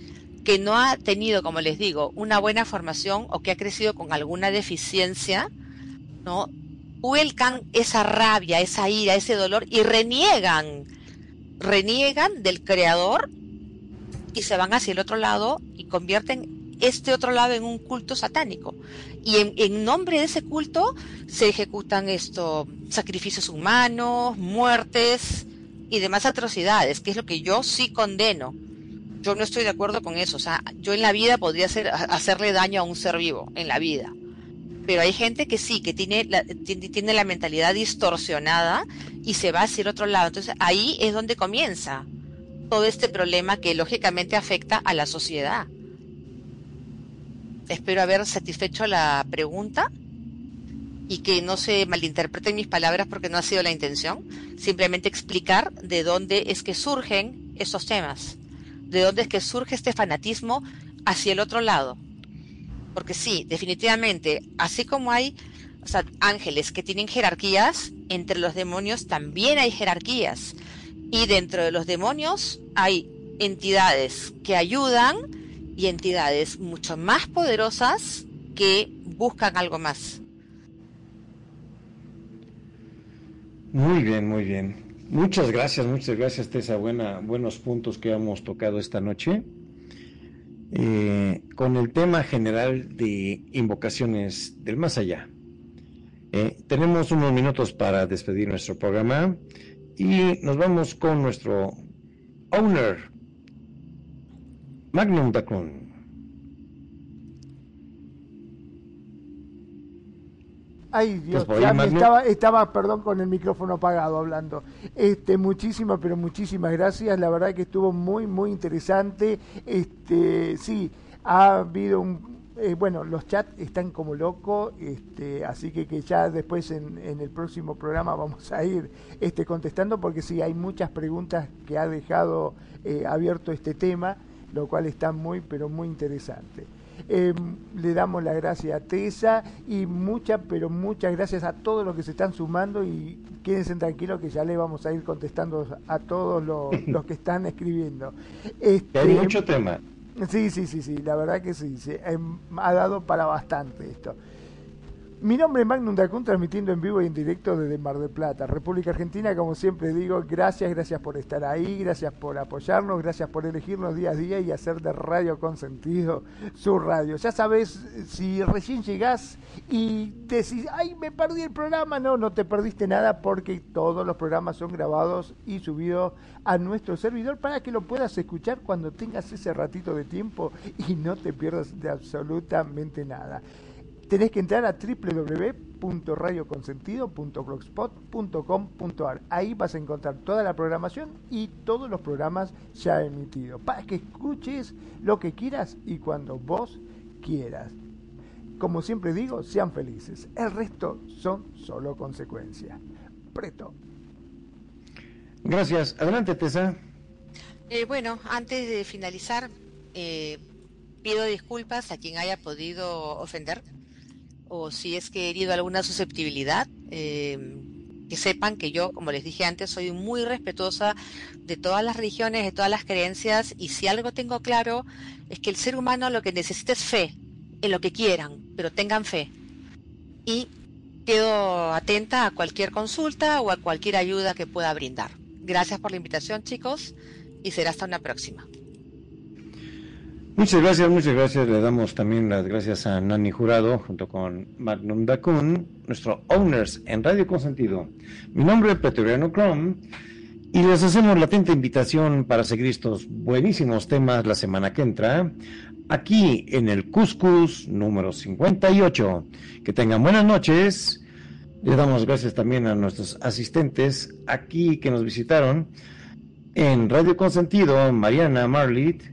que no ha tenido, como les digo, una buena formación o que ha crecido con alguna deficiencia, ¿no? Vuelcan esa rabia, esa ira, ese dolor y reniegan, reniegan del creador y se van hacia el otro lado y convierten este otro lado en un culto satánico. Y en, en nombre de ese culto se ejecutan esto, sacrificios humanos, muertes y demás atrocidades, que es lo que yo sí condeno yo no estoy de acuerdo con eso. O sea, yo en la vida podría hacer, hacerle daño a un ser vivo, en la vida. Pero hay gente que sí, que tiene la, tiene, tiene la mentalidad distorsionada y se va hacia el otro lado. Entonces ahí es donde comienza todo este problema que lógicamente afecta a la sociedad. Espero haber satisfecho la pregunta y que no se malinterpreten mis palabras porque no ha sido la intención. Simplemente explicar de dónde es que surgen esos temas de dónde es que surge este fanatismo hacia el otro lado. Porque sí, definitivamente, así como hay ángeles que tienen jerarquías, entre los demonios también hay jerarquías. Y dentro de los demonios hay entidades que ayudan y entidades mucho más poderosas que buscan algo más. Muy bien, muy bien. Muchas gracias, muchas gracias, Tessa. Buenos puntos que hemos tocado esta noche. Eh, con el tema general de invocaciones del más allá. Eh, tenemos unos minutos para despedir nuestro programa y nos vamos con nuestro owner, Magnum Dacun. Ay Dios, pues ya me estaba, estaba, perdón, con el micrófono apagado hablando. Este, muchísimas, pero muchísimas gracias. La verdad que estuvo muy, muy interesante. Este, sí, ha habido un, eh, bueno, los chats están como locos, este, así que, que ya después en, en, el próximo programa vamos a ir este, contestando porque sí, hay muchas preguntas que ha dejado eh, abierto este tema, lo cual está muy, pero muy interesante. Eh, le damos las gracias a Tessa y muchas, pero muchas gracias a todos los que se están sumando y quédense tranquilos que ya le vamos a ir contestando a todos los, los que están escribiendo. Este, hay mucho tema. Sí, sí, sí, sí, la verdad que sí, se, eh, ha dado para bastante esto. Mi nombre es Magnum Dacun, transmitiendo en vivo y en directo desde Mar del Plata, República Argentina. Como siempre digo, gracias, gracias por estar ahí, gracias por apoyarnos, gracias por elegirnos día a día y hacer de Radio Consentido su radio. Ya sabes, si recién llegás y decís, ay, me perdí el programa, no, no te perdiste nada porque todos los programas son grabados y subidos a nuestro servidor para que lo puedas escuchar cuando tengas ese ratito de tiempo y no te pierdas de absolutamente nada tenés que entrar a www.radioconsentido.blogspot.com.ar. Ahí vas a encontrar toda la programación y todos los programas ya emitidos, para que escuches lo que quieras y cuando vos quieras. Como siempre digo, sean felices. El resto son solo consecuencias. Preto. Gracias. Adelante, Tessa. Eh, bueno, antes de finalizar, eh, pido disculpas a quien haya podido ofender o si es que he herido alguna susceptibilidad, eh, que sepan que yo, como les dije antes, soy muy respetuosa de todas las religiones, de todas las creencias, y si algo tengo claro es que el ser humano lo que necesita es fe, en lo que quieran, pero tengan fe. Y quedo atenta a cualquier consulta o a cualquier ayuda que pueda brindar. Gracias por la invitación, chicos, y será hasta una próxima. Muchas gracias, muchas gracias. Le damos también las gracias a Nani Jurado junto con Magnum Dacun, nuestro owners en Radio Consentido. Mi nombre es Pretoriano Chrome y les hacemos la atenta invitación para seguir estos buenísimos temas la semana que entra aquí en el Cuscus número 58. Que tengan buenas noches. Les damos gracias también a nuestros asistentes aquí que nos visitaron en Radio Consentido, Mariana Marlit